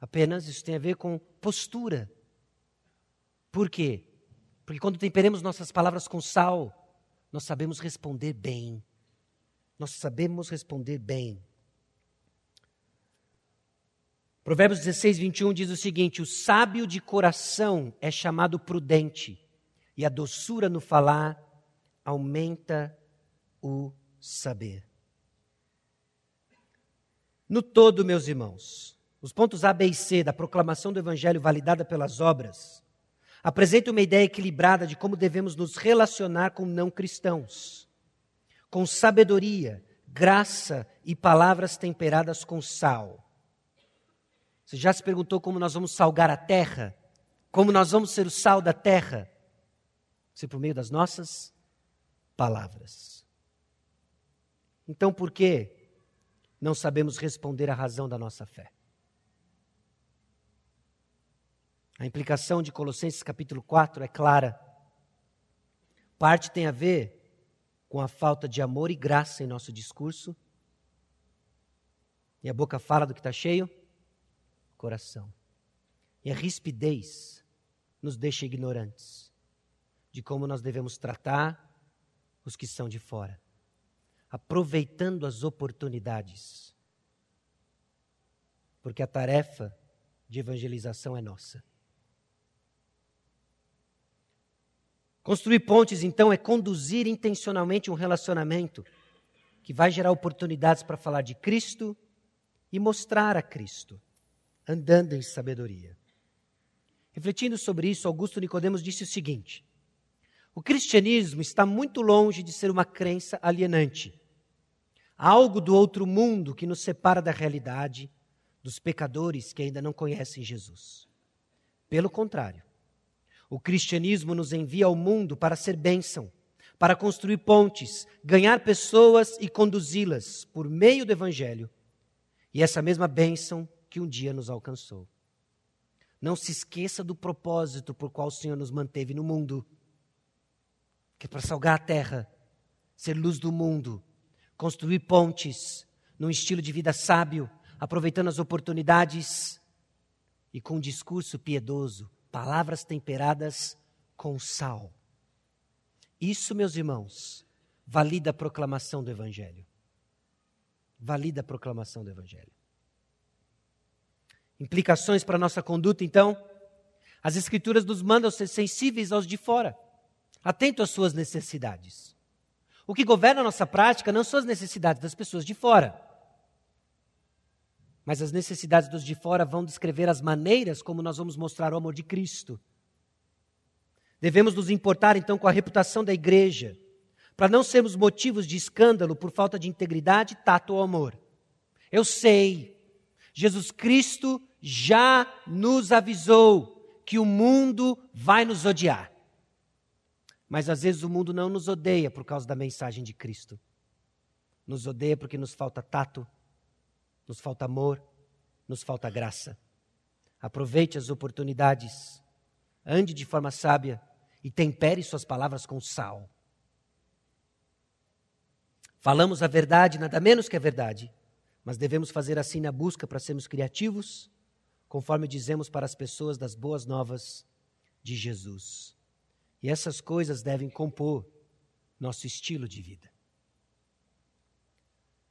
apenas isso tem a ver com postura. Por quê? Porque quando temperemos nossas palavras com sal, nós sabemos responder bem. Nós sabemos responder bem. Provérbios 16, 21 diz o seguinte: O sábio de coração é chamado prudente, e a doçura no falar aumenta o saber. No todo, meus irmãos, os pontos A, B e C da proclamação do Evangelho validada pelas obras apresentam uma ideia equilibrada de como devemos nos relacionar com não cristãos, com sabedoria, graça e palavras temperadas com sal. Você já se perguntou como nós vamos salgar a terra? Como nós vamos ser o sal da terra? Se por meio das nossas palavras. Então, por que não sabemos responder à razão da nossa fé? A implicação de Colossenses capítulo 4 é clara. Parte tem a ver com a falta de amor e graça em nosso discurso. E a boca fala do que está cheio? Coração. E a rispidez nos deixa ignorantes de como nós devemos tratar os que são de fora, aproveitando as oportunidades. Porque a tarefa de evangelização é nossa. Construir pontes, então, é conduzir intencionalmente um relacionamento que vai gerar oportunidades para falar de Cristo e mostrar a Cristo andando em sabedoria. Refletindo sobre isso, Augusto Nicodemos disse o seguinte: O cristianismo está muito longe de ser uma crença alienante, algo do outro mundo que nos separa da realidade dos pecadores que ainda não conhecem Jesus. Pelo contrário, o cristianismo nos envia ao mundo para ser bênção, para construir pontes, ganhar pessoas e conduzi-las por meio do evangelho. E essa mesma bênção que um dia nos alcançou. Não se esqueça do propósito por qual o Senhor nos manteve no mundo, que é para salgar a terra, ser luz do mundo, construir pontes num estilo de vida sábio, aproveitando as oportunidades e com um discurso piedoso, palavras temperadas com sal. Isso, meus irmãos, valida a proclamação do Evangelho. Valida a proclamação do Evangelho. Implicações para a nossa conduta, então? As Escrituras nos mandam ser sensíveis aos de fora, atento às suas necessidades. O que governa a nossa prática não são as necessidades das pessoas de fora, mas as necessidades dos de fora vão descrever as maneiras como nós vamos mostrar o amor de Cristo. Devemos nos importar então com a reputação da igreja, para não sermos motivos de escândalo por falta de integridade, tato ou amor. Eu sei, Jesus Cristo já nos avisou que o mundo vai nos odiar. Mas às vezes o mundo não nos odeia por causa da mensagem de Cristo. Nos odeia porque nos falta tato, nos falta amor, nos falta graça. Aproveite as oportunidades, ande de forma sábia e tempere suas palavras com sal. Falamos a verdade, nada menos que a verdade, mas devemos fazer assim na busca para sermos criativos conforme dizemos para as pessoas das boas novas de Jesus. E essas coisas devem compor nosso estilo de vida.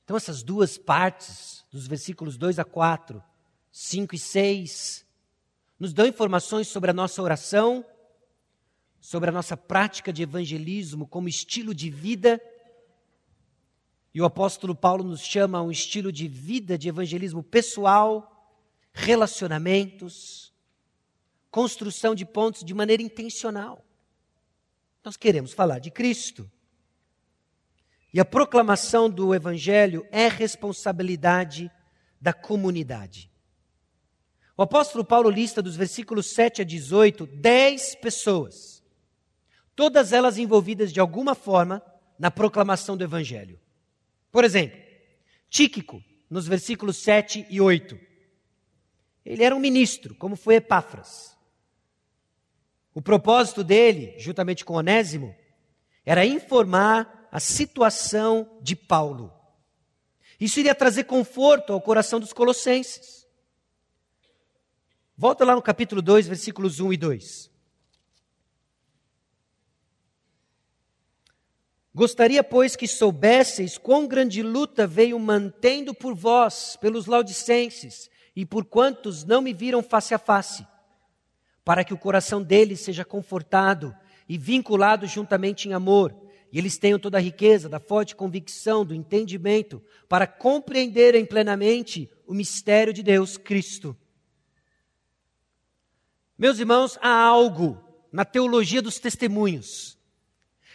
Então, essas duas partes, dos versículos 2 a 4, 5 e 6, nos dão informações sobre a nossa oração, sobre a nossa prática de evangelismo como estilo de vida. E o apóstolo Paulo nos chama a um estilo de vida de evangelismo pessoal, relacionamentos, construção de pontos de maneira intencional. Nós queremos falar de Cristo. E a proclamação do Evangelho é responsabilidade da comunidade. O apóstolo Paulo lista dos versículos 7 a 18 dez pessoas, todas elas envolvidas de alguma forma na proclamação do Evangelho. Por exemplo, Tíquico, nos versículos 7 e 8. Ele era um ministro, como foi Epáfras. O propósito dele, juntamente com Onésimo, era informar a situação de Paulo. Isso iria trazer conforto ao coração dos colossenses. Volta lá no capítulo 2, versículos 1 e 2. Gostaria, pois, que soubesseis quão grande luta veio mantendo por vós, pelos laudicenses, e por quantos não me viram face a face, para que o coração deles seja confortado e vinculado juntamente em amor, e eles tenham toda a riqueza da forte convicção, do entendimento, para compreenderem plenamente o mistério de Deus Cristo. Meus irmãos, há algo na teologia dos testemunhos,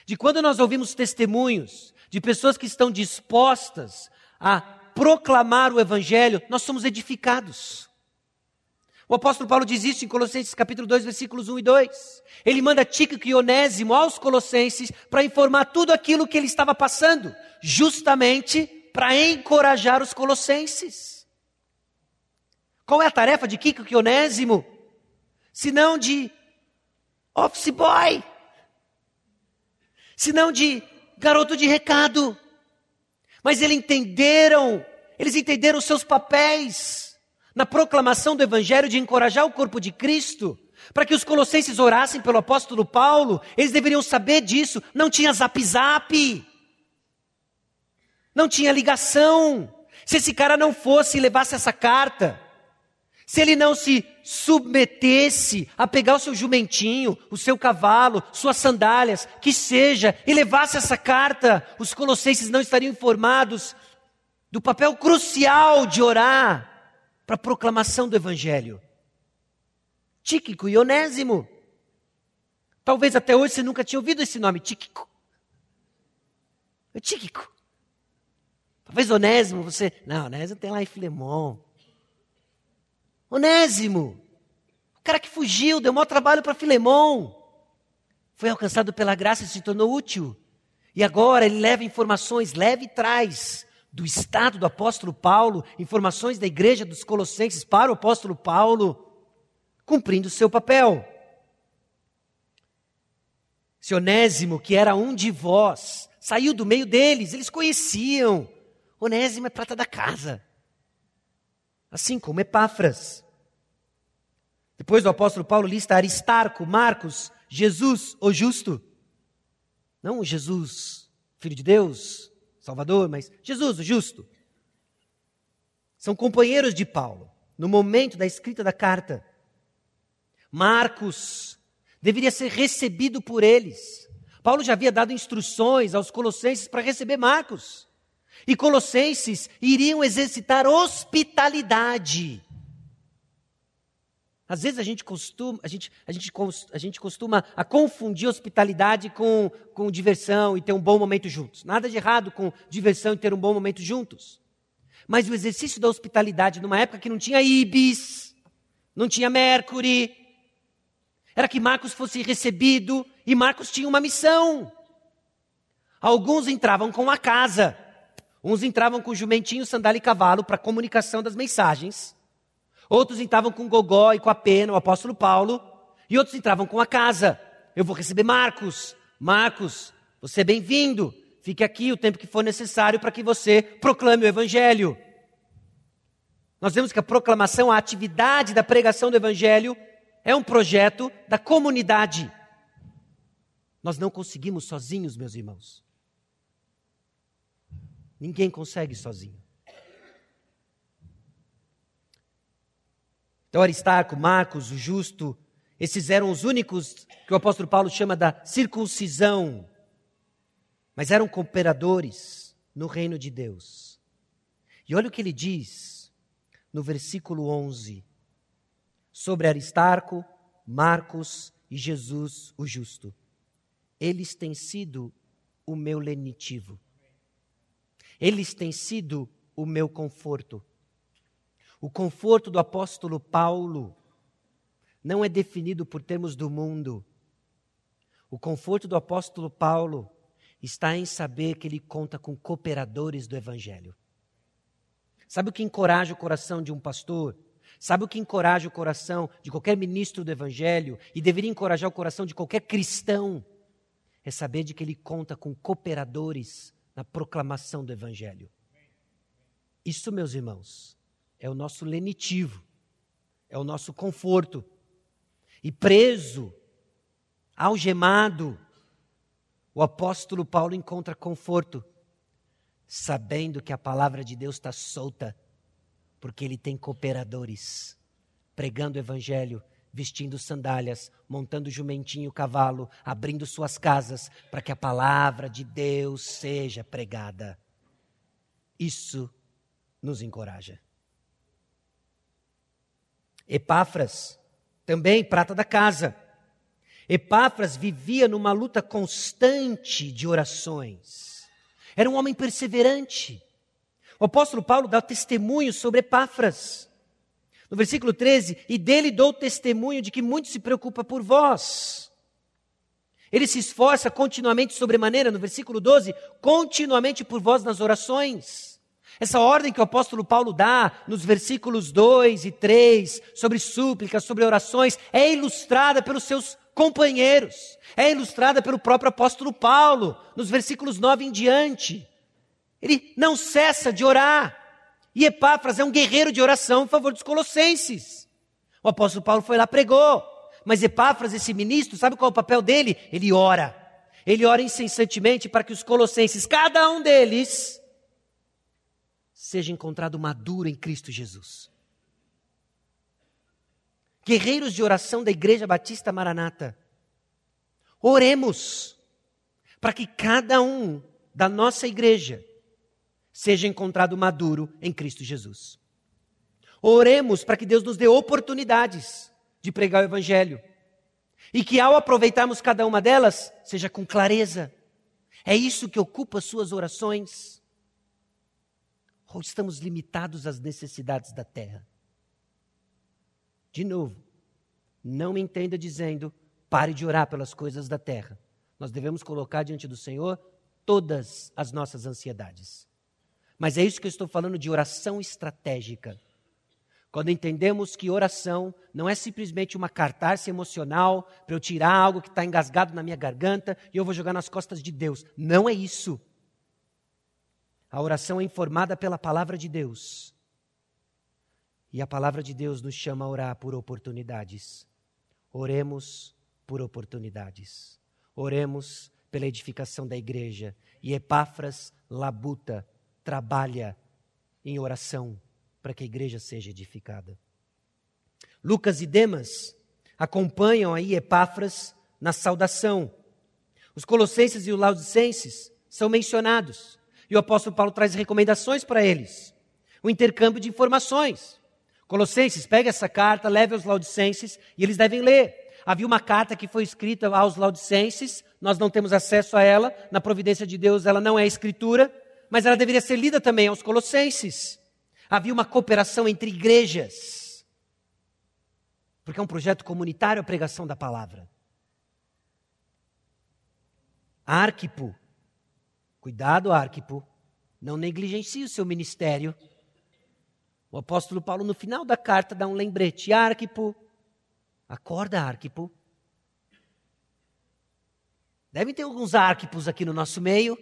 de quando nós ouvimos testemunhos de pessoas que estão dispostas a proclamar o Evangelho, nós somos edificados. O apóstolo Paulo diz isso em Colossenses capítulo 2, versículos 1 e 2. Ele manda Tíquico e Onésimo aos colossenses para informar tudo aquilo que ele estava passando, justamente para encorajar os colossenses. Qual é a tarefa de Tíquico e Onésimo? Senão de office boy, senão de garoto de recado. Mas eles entenderam, eles entenderam os seus papéis na proclamação do Evangelho de encorajar o corpo de Cristo, para que os colossenses orassem pelo apóstolo Paulo, eles deveriam saber disso. Não tinha zap zap, não tinha ligação. Se esse cara não fosse e levasse essa carta, se ele não se submetesse a pegar o seu jumentinho, o seu cavalo, suas sandálias, que seja, e levasse essa carta, os colossenses não estariam informados do papel crucial de orar para a proclamação do Evangelho. Tíquico e Onésimo. Talvez até hoje você nunca tinha ouvido esse nome, Tíquico. É Tíquico. Talvez Onésimo, você. Não, Onésimo tem lá em Filemon. Onésimo. O cara que fugiu, deu maior trabalho para Filemon. Foi alcançado pela graça e se tornou útil. E agora ele leva informações, leva e traz do estado do apóstolo Paulo, informações da igreja dos Colossenses para o apóstolo Paulo, cumprindo o seu papel. Sionésimo, que era um de vós, saiu do meio deles, eles conheciam. Onésimo é prata da casa, assim como Epáfras. Depois do apóstolo Paulo lista Aristarco, Marcos, Jesus, o justo. Não o Jesus, filho de Deus, Salvador, mas Jesus, o justo. São companheiros de Paulo no momento da escrita da carta. Marcos deveria ser recebido por eles. Paulo já havia dado instruções aos colossenses para receber Marcos. E colossenses iriam exercitar hospitalidade. Às vezes a gente costuma, a gente, a gente, a gente costuma a confundir hospitalidade com, com diversão e ter um bom momento juntos. Nada de errado com diversão e ter um bom momento juntos. Mas o exercício da hospitalidade numa época que não tinha Ibis, não tinha Mercury, era que Marcos fosse recebido e Marcos tinha uma missão. Alguns entravam com a casa, uns entravam com jumentinho, sandália e cavalo para comunicação das mensagens. Outros entravam com Gogó e com a pena, o apóstolo Paulo. E outros entravam com a casa. Eu vou receber Marcos. Marcos, você é bem-vindo. Fique aqui o tempo que for necessário para que você proclame o Evangelho. Nós vemos que a proclamação, a atividade da pregação do Evangelho é um projeto da comunidade. Nós não conseguimos sozinhos, meus irmãos. Ninguém consegue sozinho. Então, Aristarco, Marcos, o justo, esses eram os únicos que o apóstolo Paulo chama da circuncisão, mas eram cooperadores no reino de Deus. E olha o que ele diz no versículo 11 sobre Aristarco, Marcos e Jesus, o justo. Eles têm sido o meu lenitivo. Eles têm sido o meu conforto. O conforto do apóstolo Paulo não é definido por termos do mundo. O conforto do apóstolo Paulo está em saber que ele conta com cooperadores do evangelho. Sabe o que encoraja o coração de um pastor? Sabe o que encoraja o coração de qualquer ministro do Evangelho e deveria encorajar o coração de qualquer cristão? É saber de que ele conta com cooperadores na proclamação do Evangelho. Isso, meus irmãos, é o nosso lenitivo, é o nosso conforto. E preso, algemado, o apóstolo Paulo encontra conforto, sabendo que a palavra de Deus está solta, porque ele tem cooperadores, pregando o evangelho, vestindo sandálias, montando jumentinho, cavalo, abrindo suas casas para que a palavra de Deus seja pregada. Isso nos encoraja. Epáfras, também prata da casa. Epáfras vivia numa luta constante de orações. Era um homem perseverante. O apóstolo Paulo dá testemunho sobre Epáfras. No versículo 13, e dele dou testemunho de que muito se preocupa por vós. Ele se esforça continuamente sobremaneira, no versículo 12, continuamente por vós nas orações. Essa ordem que o apóstolo Paulo dá nos versículos 2 e 3 sobre súplicas, sobre orações, é ilustrada pelos seus companheiros, é ilustrada pelo próprio apóstolo Paulo, nos versículos 9 em diante. Ele não cessa de orar. E Epáfras é um guerreiro de oração em favor dos colossenses. O apóstolo Paulo foi lá pregou, mas Epáfras, esse ministro, sabe qual é o papel dele? Ele ora. Ele ora incessantemente para que os colossenses, cada um deles, seja encontrado maduro em Cristo Jesus. Guerreiros de oração da Igreja Batista Maranata, oremos para que cada um da nossa igreja seja encontrado maduro em Cristo Jesus. Oremos para que Deus nos dê oportunidades de pregar o Evangelho e que ao aproveitarmos cada uma delas, seja com clareza. É isso que ocupa suas orações ou estamos limitados às necessidades da terra? De novo, não me entenda dizendo pare de orar pelas coisas da terra. Nós devemos colocar diante do Senhor todas as nossas ansiedades. Mas é isso que eu estou falando de oração estratégica. Quando entendemos que oração não é simplesmente uma cartarça emocional para eu tirar algo que está engasgado na minha garganta e eu vou jogar nas costas de Deus. Não é isso. A oração é informada pela palavra de Deus. E a palavra de Deus nos chama a orar por oportunidades. Oremos por oportunidades. Oremos pela edificação da igreja. E Epáfras labuta, trabalha em oração para que a igreja seja edificada. Lucas e Demas acompanham aí Epáfras na saudação. Os colossenses e os laudicenses são mencionados. E o apóstolo Paulo traz recomendações para eles. O intercâmbio de informações. Colossenses, pega essa carta, leve aos laudicenses e eles devem ler. Havia uma carta que foi escrita aos laudicenses, nós não temos acesso a ela, na providência de Deus ela não é escritura, mas ela deveria ser lida também aos colossenses. Havia uma cooperação entre igrejas, porque é um projeto comunitário a pregação da palavra. Arquipo, Cuidado, Arquipo, não negligencie o seu ministério. O apóstolo Paulo, no final da carta, dá um lembrete: Arquipo, acorda, Arquipo. Devem ter alguns Arquipos aqui no nosso meio.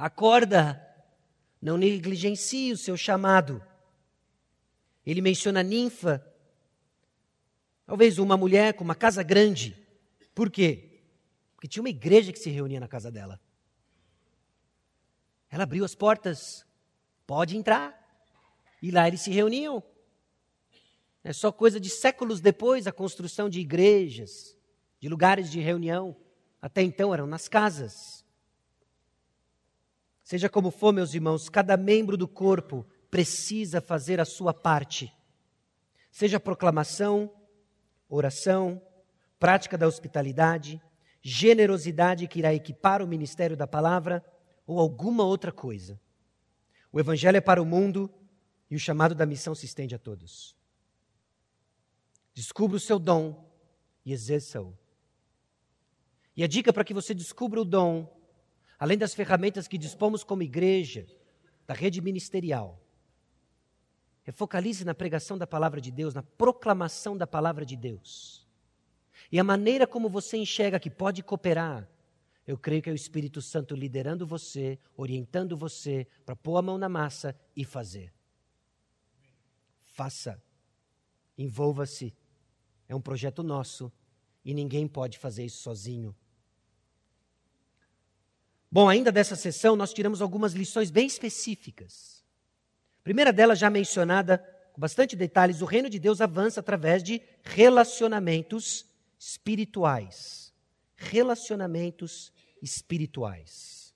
Acorda, não negligencie o seu chamado. Ele menciona ninfa, talvez uma mulher com uma casa grande. Por quê? Porque tinha uma igreja que se reunia na casa dela. Ela abriu as portas, pode entrar. E lá eles se reuniam. É só coisa de séculos depois a construção de igrejas, de lugares de reunião. Até então eram nas casas. Seja como for, meus irmãos, cada membro do corpo precisa fazer a sua parte. Seja proclamação, oração, prática da hospitalidade, generosidade que irá equipar o ministério da palavra ou alguma outra coisa. O Evangelho é para o mundo e o chamado da missão se estende a todos. Descubra o seu dom e exerça-o. E a dica para que você descubra o dom, além das ferramentas que dispomos como igreja, da rede ministerial, é focalize na pregação da palavra de Deus, na proclamação da palavra de Deus. E a maneira como você enxerga que pode cooperar, eu creio que é o Espírito Santo liderando você, orientando você para pôr a mão na massa e fazer. Faça. Envolva-se. É um projeto nosso e ninguém pode fazer isso sozinho. Bom, ainda dessa sessão, nós tiramos algumas lições bem específicas. A primeira delas, já mencionada com bastante detalhes, o reino de Deus avança através de relacionamentos espirituais. Relacionamentos espirituais.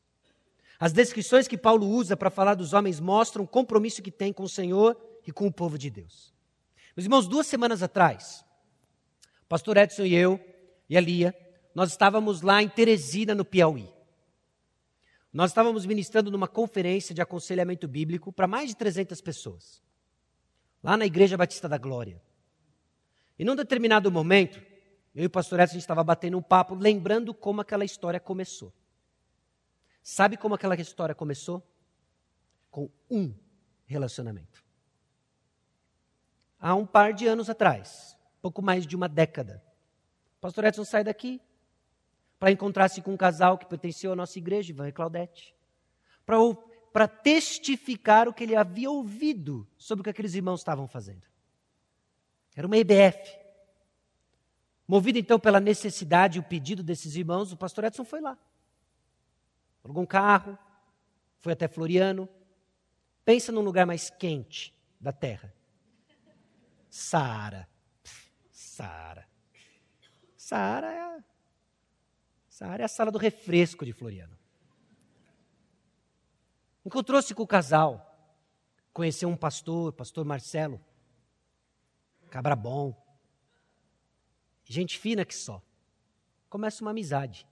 As descrições que Paulo usa para falar dos homens mostram o compromisso que tem com o Senhor e com o povo de Deus. Meus irmãos, duas semanas atrás, o pastor Edson e eu e a Lia, nós estávamos lá em Teresina, no Piauí. Nós estávamos ministrando numa conferência de aconselhamento bíblico para mais de 300 pessoas, lá na Igreja Batista da Glória. E num determinado momento, eu e o pastor Edson, estava batendo um papo, lembrando como aquela história começou. Sabe como aquela história começou? Com um relacionamento. Há um par de anos atrás, pouco mais de uma década, o pastor Edson sai daqui, para encontrar-se com um casal que pertenceu à nossa igreja, Ivan e Claudete, para testificar o que ele havia ouvido sobre o que aqueles irmãos estavam fazendo. Era uma EBF. Movido então pela necessidade e o pedido desses irmãos, o pastor Edson foi lá. Alugou um carro, foi até Floriano. Pensa num lugar mais quente da terra. Saara. Saara. Saara é essa área é a sala do refresco de Floriano. Encontrou-se com o casal, conheceu um pastor, pastor Marcelo, cabra bom, gente fina que só. Começa uma amizade.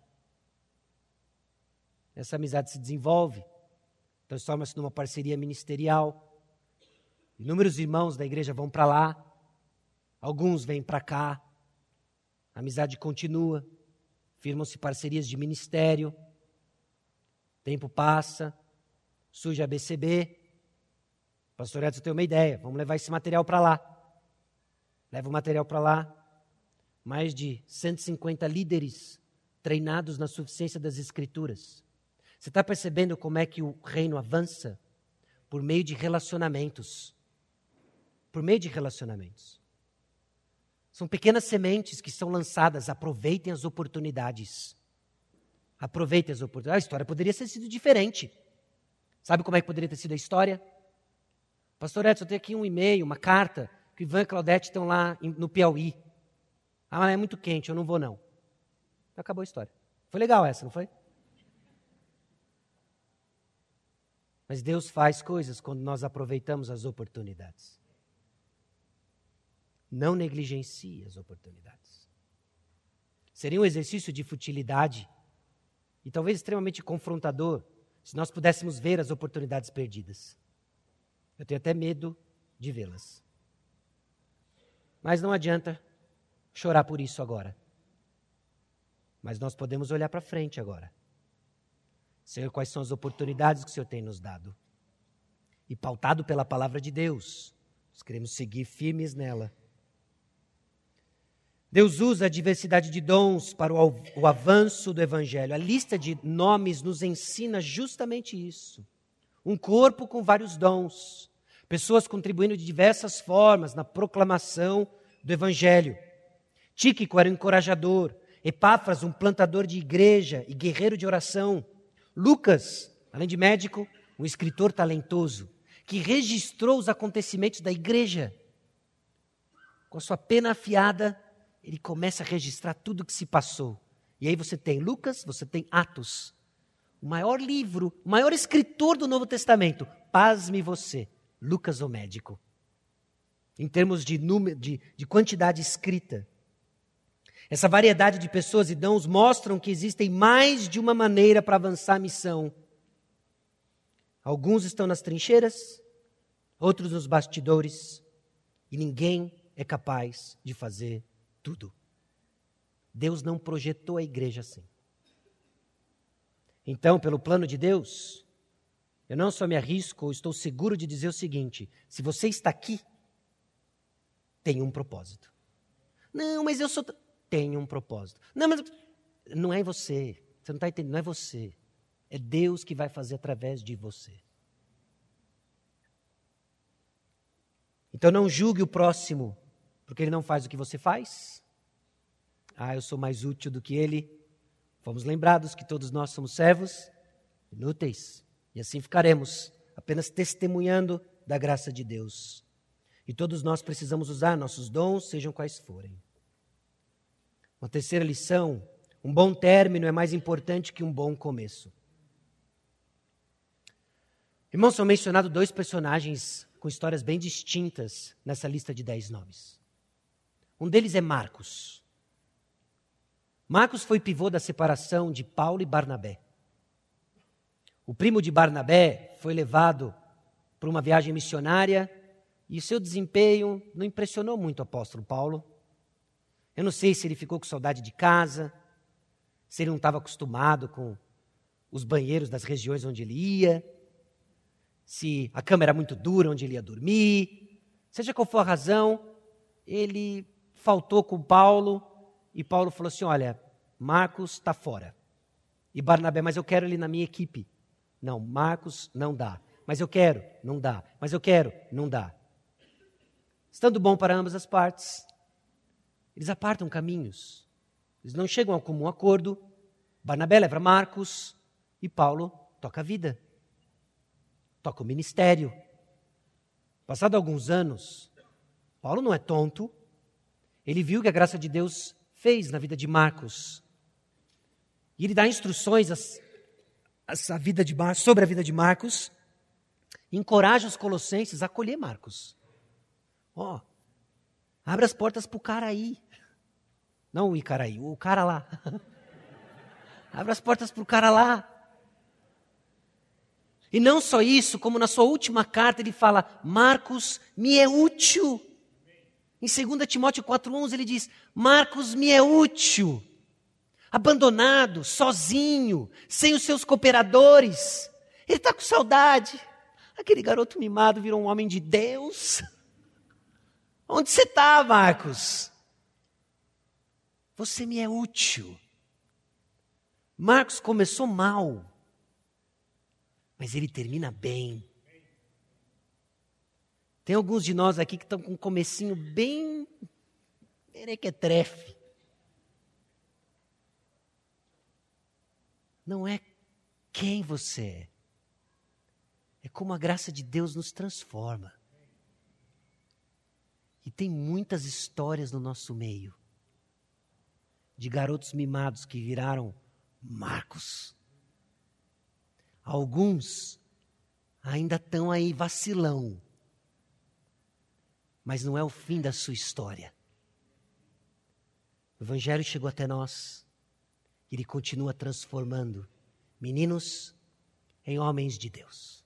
Essa amizade se desenvolve, transforma-se numa parceria ministerial. Inúmeros irmãos da igreja vão para lá, alguns vêm para cá, a amizade continua firmam-se parcerias de ministério, tempo passa, surge a BCB. Pastor Edson tem uma ideia, vamos levar esse material para lá. Leva o material para lá. Mais de 150 líderes treinados na suficiência das Escrituras. Você está percebendo como é que o reino avança? Por meio de relacionamentos. Por meio de relacionamentos. São pequenas sementes que são lançadas. Aproveitem as oportunidades. Aproveitem as oportunidades. A história poderia ter sido diferente. Sabe como é que poderia ter sido a história? Pastor Edson, eu tenho aqui um e-mail, uma carta, que Ivan e Claudete estão lá no Piauí. Ah, mas é muito quente, eu não vou não. Acabou a história. Foi legal essa, não foi? Mas Deus faz coisas quando nós aproveitamos as oportunidades. Não negligencie as oportunidades. Seria um exercício de futilidade e talvez extremamente confrontador se nós pudéssemos ver as oportunidades perdidas. Eu tenho até medo de vê-las. Mas não adianta chorar por isso agora. Mas nós podemos olhar para frente agora. Senhor, quais são as oportunidades que o Senhor tem nos dado? E pautado pela palavra de Deus, nós queremos seguir firmes nela Deus usa a diversidade de dons para o, avanço do Evangelho. A lista de nomes nos ensina justamente isso. Um corpo com vários dons, pessoas contribuindo de diversas formas na proclamação do Evangelho. Tíquico era um encorajador, Epáfras, um plantador de igreja e guerreiro de oração. Lucas, além de médico, um escritor talentoso, que registrou os acontecimentos da igreja. Com a sua pena afiada, ele começa a registrar tudo o que se passou. E aí você tem Lucas, você tem Atos. O maior livro, o maior escritor do Novo Testamento. Pasme você, Lucas o médico. Em termos de, número, de, de quantidade escrita. Essa variedade de pessoas e dons mostram que existem mais de uma maneira para avançar a missão. Alguns estão nas trincheiras, outros nos bastidores, e ninguém é capaz de fazer tudo. Deus não projetou a igreja assim. Então, pelo plano de Deus, Eu não só me arrisco, ou estou seguro de dizer o seguinte: se você está aqui, tem um propósito. Não, mas eu sou. Tem um propósito. Não, mas. Não é você. Você não está entendendo, não é você. É Deus que vai fazer através de você. Então não julgue o próximo, porque ele não faz o que você faz. Ah, eu sou mais útil do que ele. Fomos lembrados que todos nós somos servos inúteis. E assim ficaremos, apenas testemunhando da graça de Deus. E todos nós precisamos usar nossos dons, sejam quais forem. Uma terceira lição: um bom término é mais importante que um bom começo. Irmãos, são mencionados dois personagens com histórias bem distintas nessa lista de dez nomes. Um deles é Marcos. Marcos foi pivô da separação de Paulo e Barnabé. O primo de Barnabé foi levado para uma viagem missionária e seu desempenho não impressionou muito o apóstolo Paulo. Eu não sei se ele ficou com saudade de casa, se ele não estava acostumado com os banheiros das regiões onde ele ia, se a cama era muito dura onde ele ia dormir. Seja qual for a razão, ele faltou com Paulo e Paulo falou assim: Olha, Marcos está fora. E Barnabé, mas eu quero ele na minha equipe. Não, Marcos não dá. Mas eu quero, não dá. Mas eu quero, não dá. Estando bom para ambas as partes, eles apartam caminhos. Eles não chegam a um comum acordo. Barnabé leva Marcos e Paulo toca a vida. Toca o ministério. Passado alguns anos, Paulo não é tonto. Ele viu que a graça de Deus fez na vida de Marcos. E ele dá instruções vida de Marcos, sobre a vida de Marcos, encoraja os colossenses a acolher Marcos. Ó, oh, abre as portas para o cara aí. Não o Icaraí, o cara lá. abre as portas para o cara lá. E não só isso, como na sua última carta ele fala: Marcos me é útil. Em 2 Timóteo 4,11 ele diz: Marcos me é útil abandonado, sozinho, sem os seus cooperadores. Ele está com saudade. Aquele garoto mimado virou um homem de Deus. Onde você está, Marcos? Você me é útil. Marcos começou mal, mas ele termina bem. Tem alguns de nós aqui que estão com um comecinho bem merequetrefe. não é quem você é, é como a graça de Deus nos transforma. E tem muitas histórias no nosso meio de garotos mimados que viraram Marcos. Alguns ainda estão aí vacilão, mas não é o fim da sua história. O Evangelho chegou até nós ele continua transformando meninos em homens de Deus.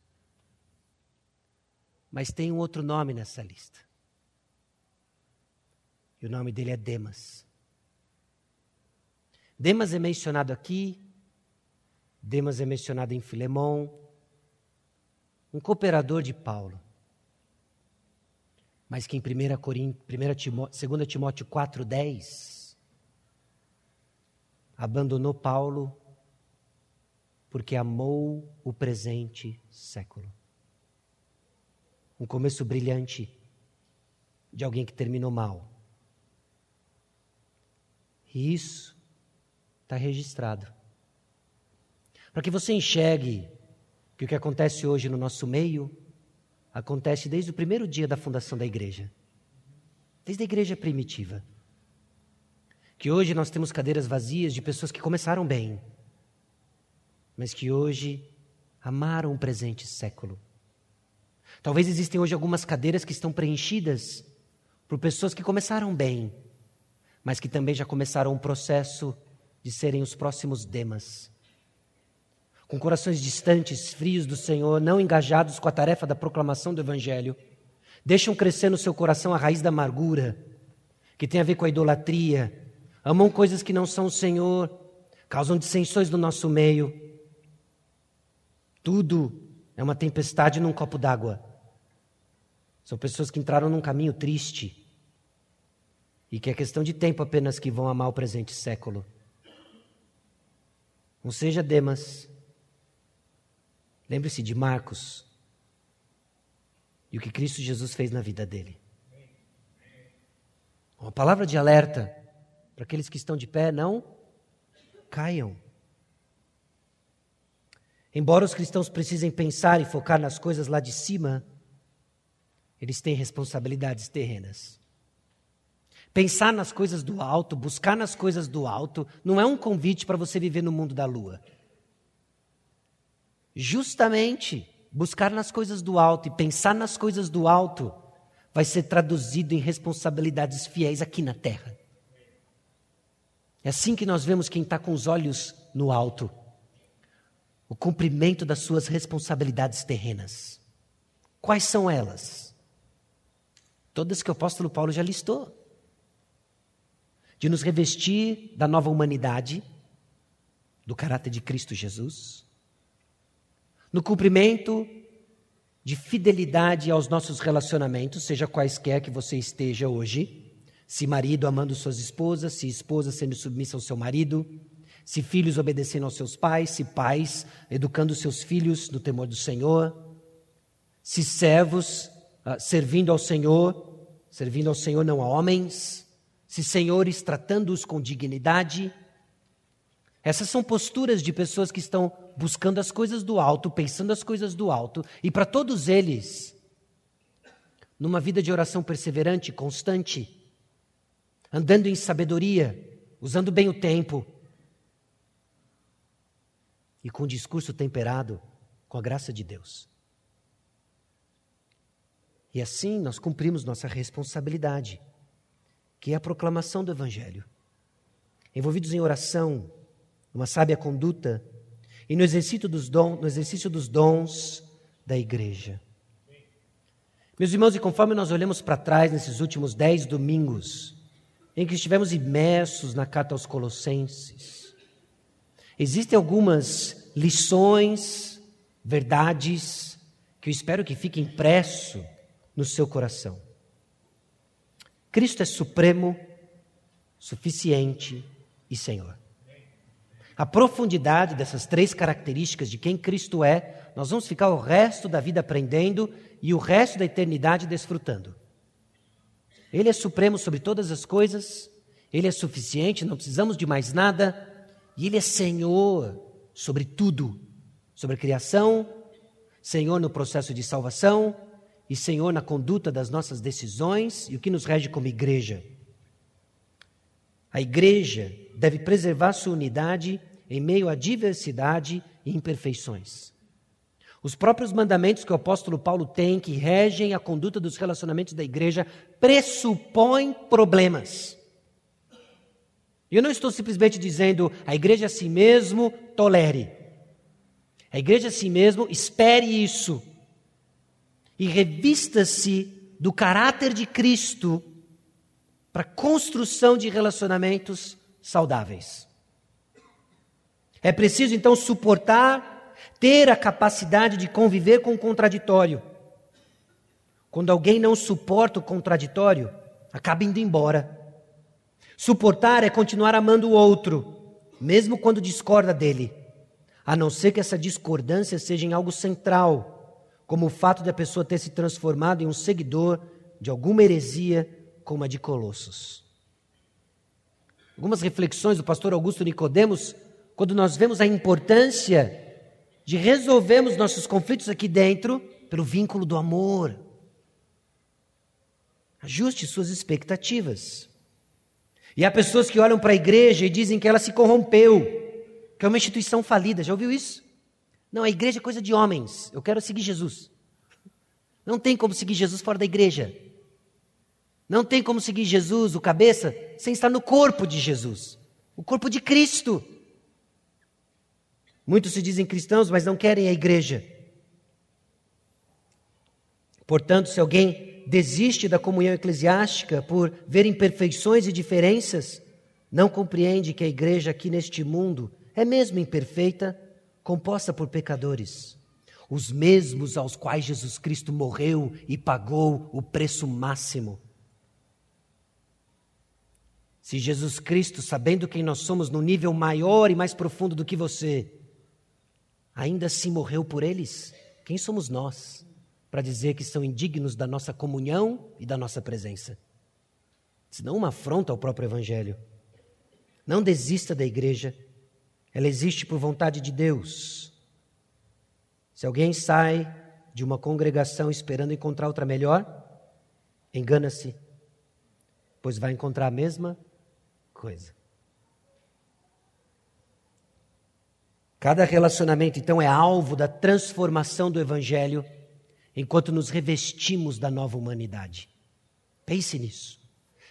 Mas tem um outro nome nessa lista. E o nome dele é Demas. Demas é mencionado aqui, Demas é mencionado em Filemão, um cooperador de Paulo. Mas que em 1 Coríntios, 2 Timóteo 4,10 abandonou Paulo porque amou o presente século. Um começo brilhante de alguém que terminou mal. E isso está registrado. Para que você enxergue que o que acontece hoje no nosso meio acontece desde o primeiro dia da fundação da igreja desde a igreja primitiva que hoje nós temos cadeiras vazias de pessoas que começaram bem, mas que hoje amaram o presente século. Talvez existem hoje algumas cadeiras que estão preenchidas por pessoas que começaram bem, mas que também já começaram um processo de serem os próximos demas. Com corações distantes, frios do Senhor, não engajados com a tarefa da proclamação do Evangelho, deixam crescer no seu coração a raiz da amargura, que tem a ver com a idolatria, amam coisas que não são o Senhor, causam dissensões no nosso meio. Tudo é uma tempestade num copo d'água. São pessoas que entraram num caminho triste e que é questão de tempo apenas que vão amar o presente século. Não seja Demas. Lembre-se de Marcos e o que Cristo Jesus fez na vida dele. Uma palavra de alerta para aqueles que estão de pé, não caiam. Embora os cristãos precisem pensar e focar nas coisas lá de cima, eles têm responsabilidades terrenas. Pensar nas coisas do alto, buscar nas coisas do alto, não é um convite para você viver no mundo da lua. Justamente, buscar nas coisas do alto e pensar nas coisas do alto vai ser traduzido em responsabilidades fiéis aqui na terra. É assim que nós vemos quem está com os olhos no alto o cumprimento das suas responsabilidades terrenas. Quais são elas? Todas que o apóstolo Paulo já listou. De nos revestir da nova humanidade, do caráter de Cristo Jesus, no cumprimento de fidelidade aos nossos relacionamentos, seja quaisquer que você esteja hoje, se marido amando suas esposas, se esposa sendo submissa ao seu marido, se filhos obedecendo aos seus pais, se pais educando seus filhos no temor do Senhor, se servos uh, servindo ao Senhor, servindo ao Senhor não a homens, se senhores tratando-os com dignidade. Essas são posturas de pessoas que estão buscando as coisas do alto, pensando as coisas do alto, e para todos eles, numa vida de oração perseverante, constante, andando em sabedoria, usando bem o tempo, e com um discurso temperado com a graça de Deus. E assim nós cumprimos nossa responsabilidade, que é a proclamação do Evangelho. Envolvidos em oração, uma sábia conduta e no exercício dos, dons, no exercício dos dons da igreja. Meus irmãos, e conforme nós olhamos para trás nesses últimos dez domingos, em que estivemos imersos na carta aos Colossenses, Existem algumas lições, verdades, que eu espero que fique impresso no seu coração. Cristo é supremo, suficiente e Senhor. A profundidade dessas três características de quem Cristo é, nós vamos ficar o resto da vida aprendendo e o resto da eternidade desfrutando. Ele é supremo sobre todas as coisas, ele é suficiente, não precisamos de mais nada, e Ele é Senhor sobre tudo, sobre a criação, Senhor no processo de salvação e Senhor na conduta das nossas decisões e o que nos rege como igreja. A igreja deve preservar sua unidade em meio à diversidade e imperfeições. Os próprios mandamentos que o apóstolo Paulo tem, que regem a conduta dos relacionamentos da igreja, pressupõem problemas. Eu não estou simplesmente dizendo a igreja a si mesmo tolere. A igreja a si mesmo espere isso. E revista-se do caráter de Cristo para construção de relacionamentos saudáveis. É preciso então suportar, ter a capacidade de conviver com o contraditório. Quando alguém não suporta o contraditório, acaba indo embora. Suportar é continuar amando o outro, mesmo quando discorda dele, a não ser que essa discordância seja em algo central, como o fato de a pessoa ter se transformado em um seguidor de alguma heresia, como a de Colossos. Algumas reflexões do pastor Augusto Nicodemos, quando nós vemos a importância de resolvermos nossos conflitos aqui dentro pelo vínculo do amor. Ajuste suas expectativas. E há pessoas que olham para a igreja e dizem que ela se corrompeu, que é uma instituição falida. Já ouviu isso? Não, a igreja é coisa de homens. Eu quero seguir Jesus. Não tem como seguir Jesus fora da igreja. Não tem como seguir Jesus, o cabeça, sem estar no corpo de Jesus o corpo de Cristo. Muitos se dizem cristãos, mas não querem a igreja. Portanto, se alguém desiste da comunhão eclesiástica por ver imperfeições e diferenças, não compreende que a igreja aqui neste mundo é mesmo imperfeita, composta por pecadores. os mesmos aos quais Jesus Cristo morreu e pagou o preço máximo. Se Jesus Cristo, sabendo quem nós somos no nível maior e mais profundo do que você, ainda assim morreu por eles, quem somos nós para dizer que são indignos da nossa comunhão e da nossa presença? Senão uma afronta ao próprio Evangelho. Não desista da igreja, ela existe por vontade de Deus. Se alguém sai de uma congregação esperando encontrar outra melhor, engana-se, pois vai encontrar a mesma coisa. Cada relacionamento, então, é alvo da transformação do Evangelho enquanto nos revestimos da nova humanidade. Pense nisso.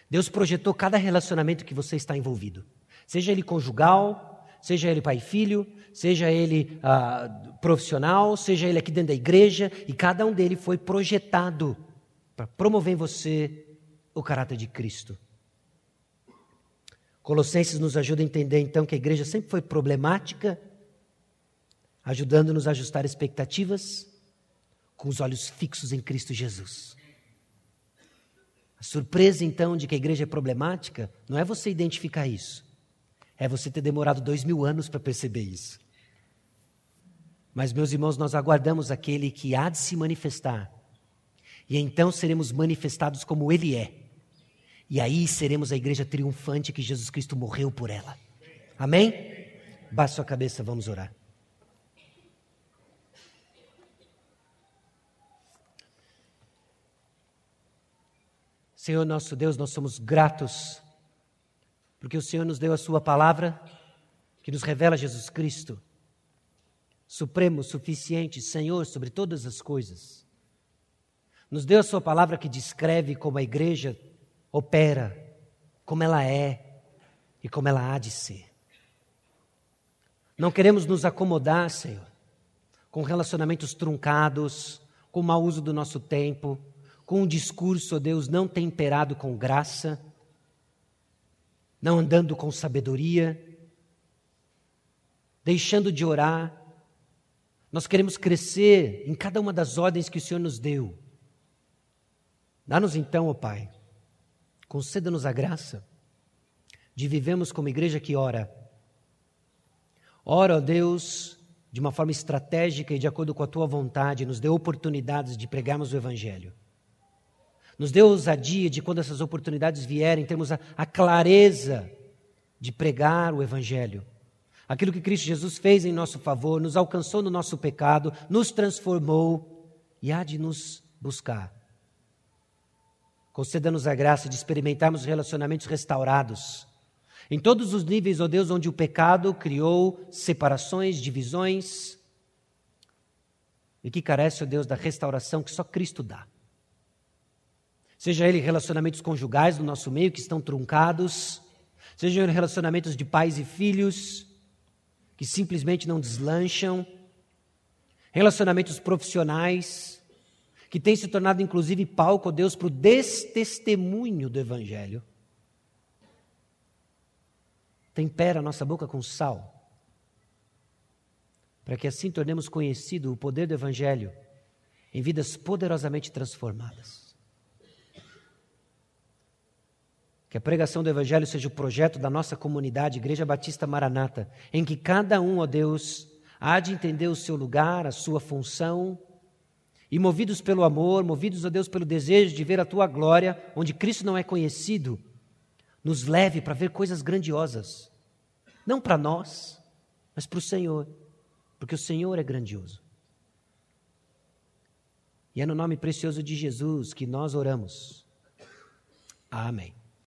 Deus projetou cada relacionamento que você está envolvido, seja ele conjugal, seja ele pai e filho, seja ele ah, profissional, seja ele aqui dentro da igreja, e cada um dele foi projetado para promover em você o caráter de Cristo. Colossenses nos ajuda a entender então que a igreja sempre foi problemática, ajudando-nos a ajustar expectativas com os olhos fixos em Cristo Jesus. A surpresa então de que a igreja é problemática não é você identificar isso, é você ter demorado dois mil anos para perceber isso. Mas, meus irmãos, nós aguardamos aquele que há de se manifestar, e então seremos manifestados como Ele é. E aí seremos a igreja triunfante que Jesus Cristo morreu por ela. Amém? Baixe sua cabeça, vamos orar. Senhor nosso Deus, nós somos gratos porque o Senhor nos deu a Sua palavra que nos revela Jesus Cristo, supremo, suficiente, Senhor sobre todas as coisas. Nos deu a Sua palavra que descreve como a igreja opera, como ela é e como ela há de ser. Não queremos nos acomodar, Senhor, com relacionamentos truncados, com o mau uso do nosso tempo, com um discurso, ó Deus, não temperado com graça, não andando com sabedoria, deixando de orar. Nós queremos crescer em cada uma das ordens que o Senhor nos deu. Dá-nos então, ó Pai, conceda-nos a graça de vivermos como igreja que ora. Ora, ó Deus, de uma forma estratégica e de acordo com a tua vontade, nos dê oportunidades de pregarmos o Evangelho. Nos dê ousadia de quando essas oportunidades vierem, termos a, a clareza de pregar o Evangelho. Aquilo que Cristo Jesus fez em nosso favor, nos alcançou no nosso pecado, nos transformou e há de nos buscar. Conceda-nos a graça de experimentarmos relacionamentos restaurados. Em todos os níveis, ó oh Deus, onde o pecado criou separações, divisões, e que carece, ó oh Deus, da restauração que só Cristo dá. Seja ele relacionamentos conjugais no nosso meio que estão truncados, seja ele relacionamentos de pais e filhos que simplesmente não deslancham, relacionamentos profissionais, que tem se tornado inclusive palco, Deus, para o destestemunho do Evangelho. Tempera a nossa boca com sal, para que assim tornemos conhecido o poder do Evangelho em vidas poderosamente transformadas. Que a pregação do Evangelho seja o projeto da nossa comunidade, Igreja Batista Maranata, em que cada um, ó Deus, há de entender o seu lugar, a sua função, e movidos pelo amor, movidos, a Deus, pelo desejo de ver a tua glória, onde Cristo não é conhecido, nos leve para ver coisas grandiosas. Não para nós, mas para o Senhor, porque o Senhor é grandioso. E é no nome precioso de Jesus que nós oramos. Amém.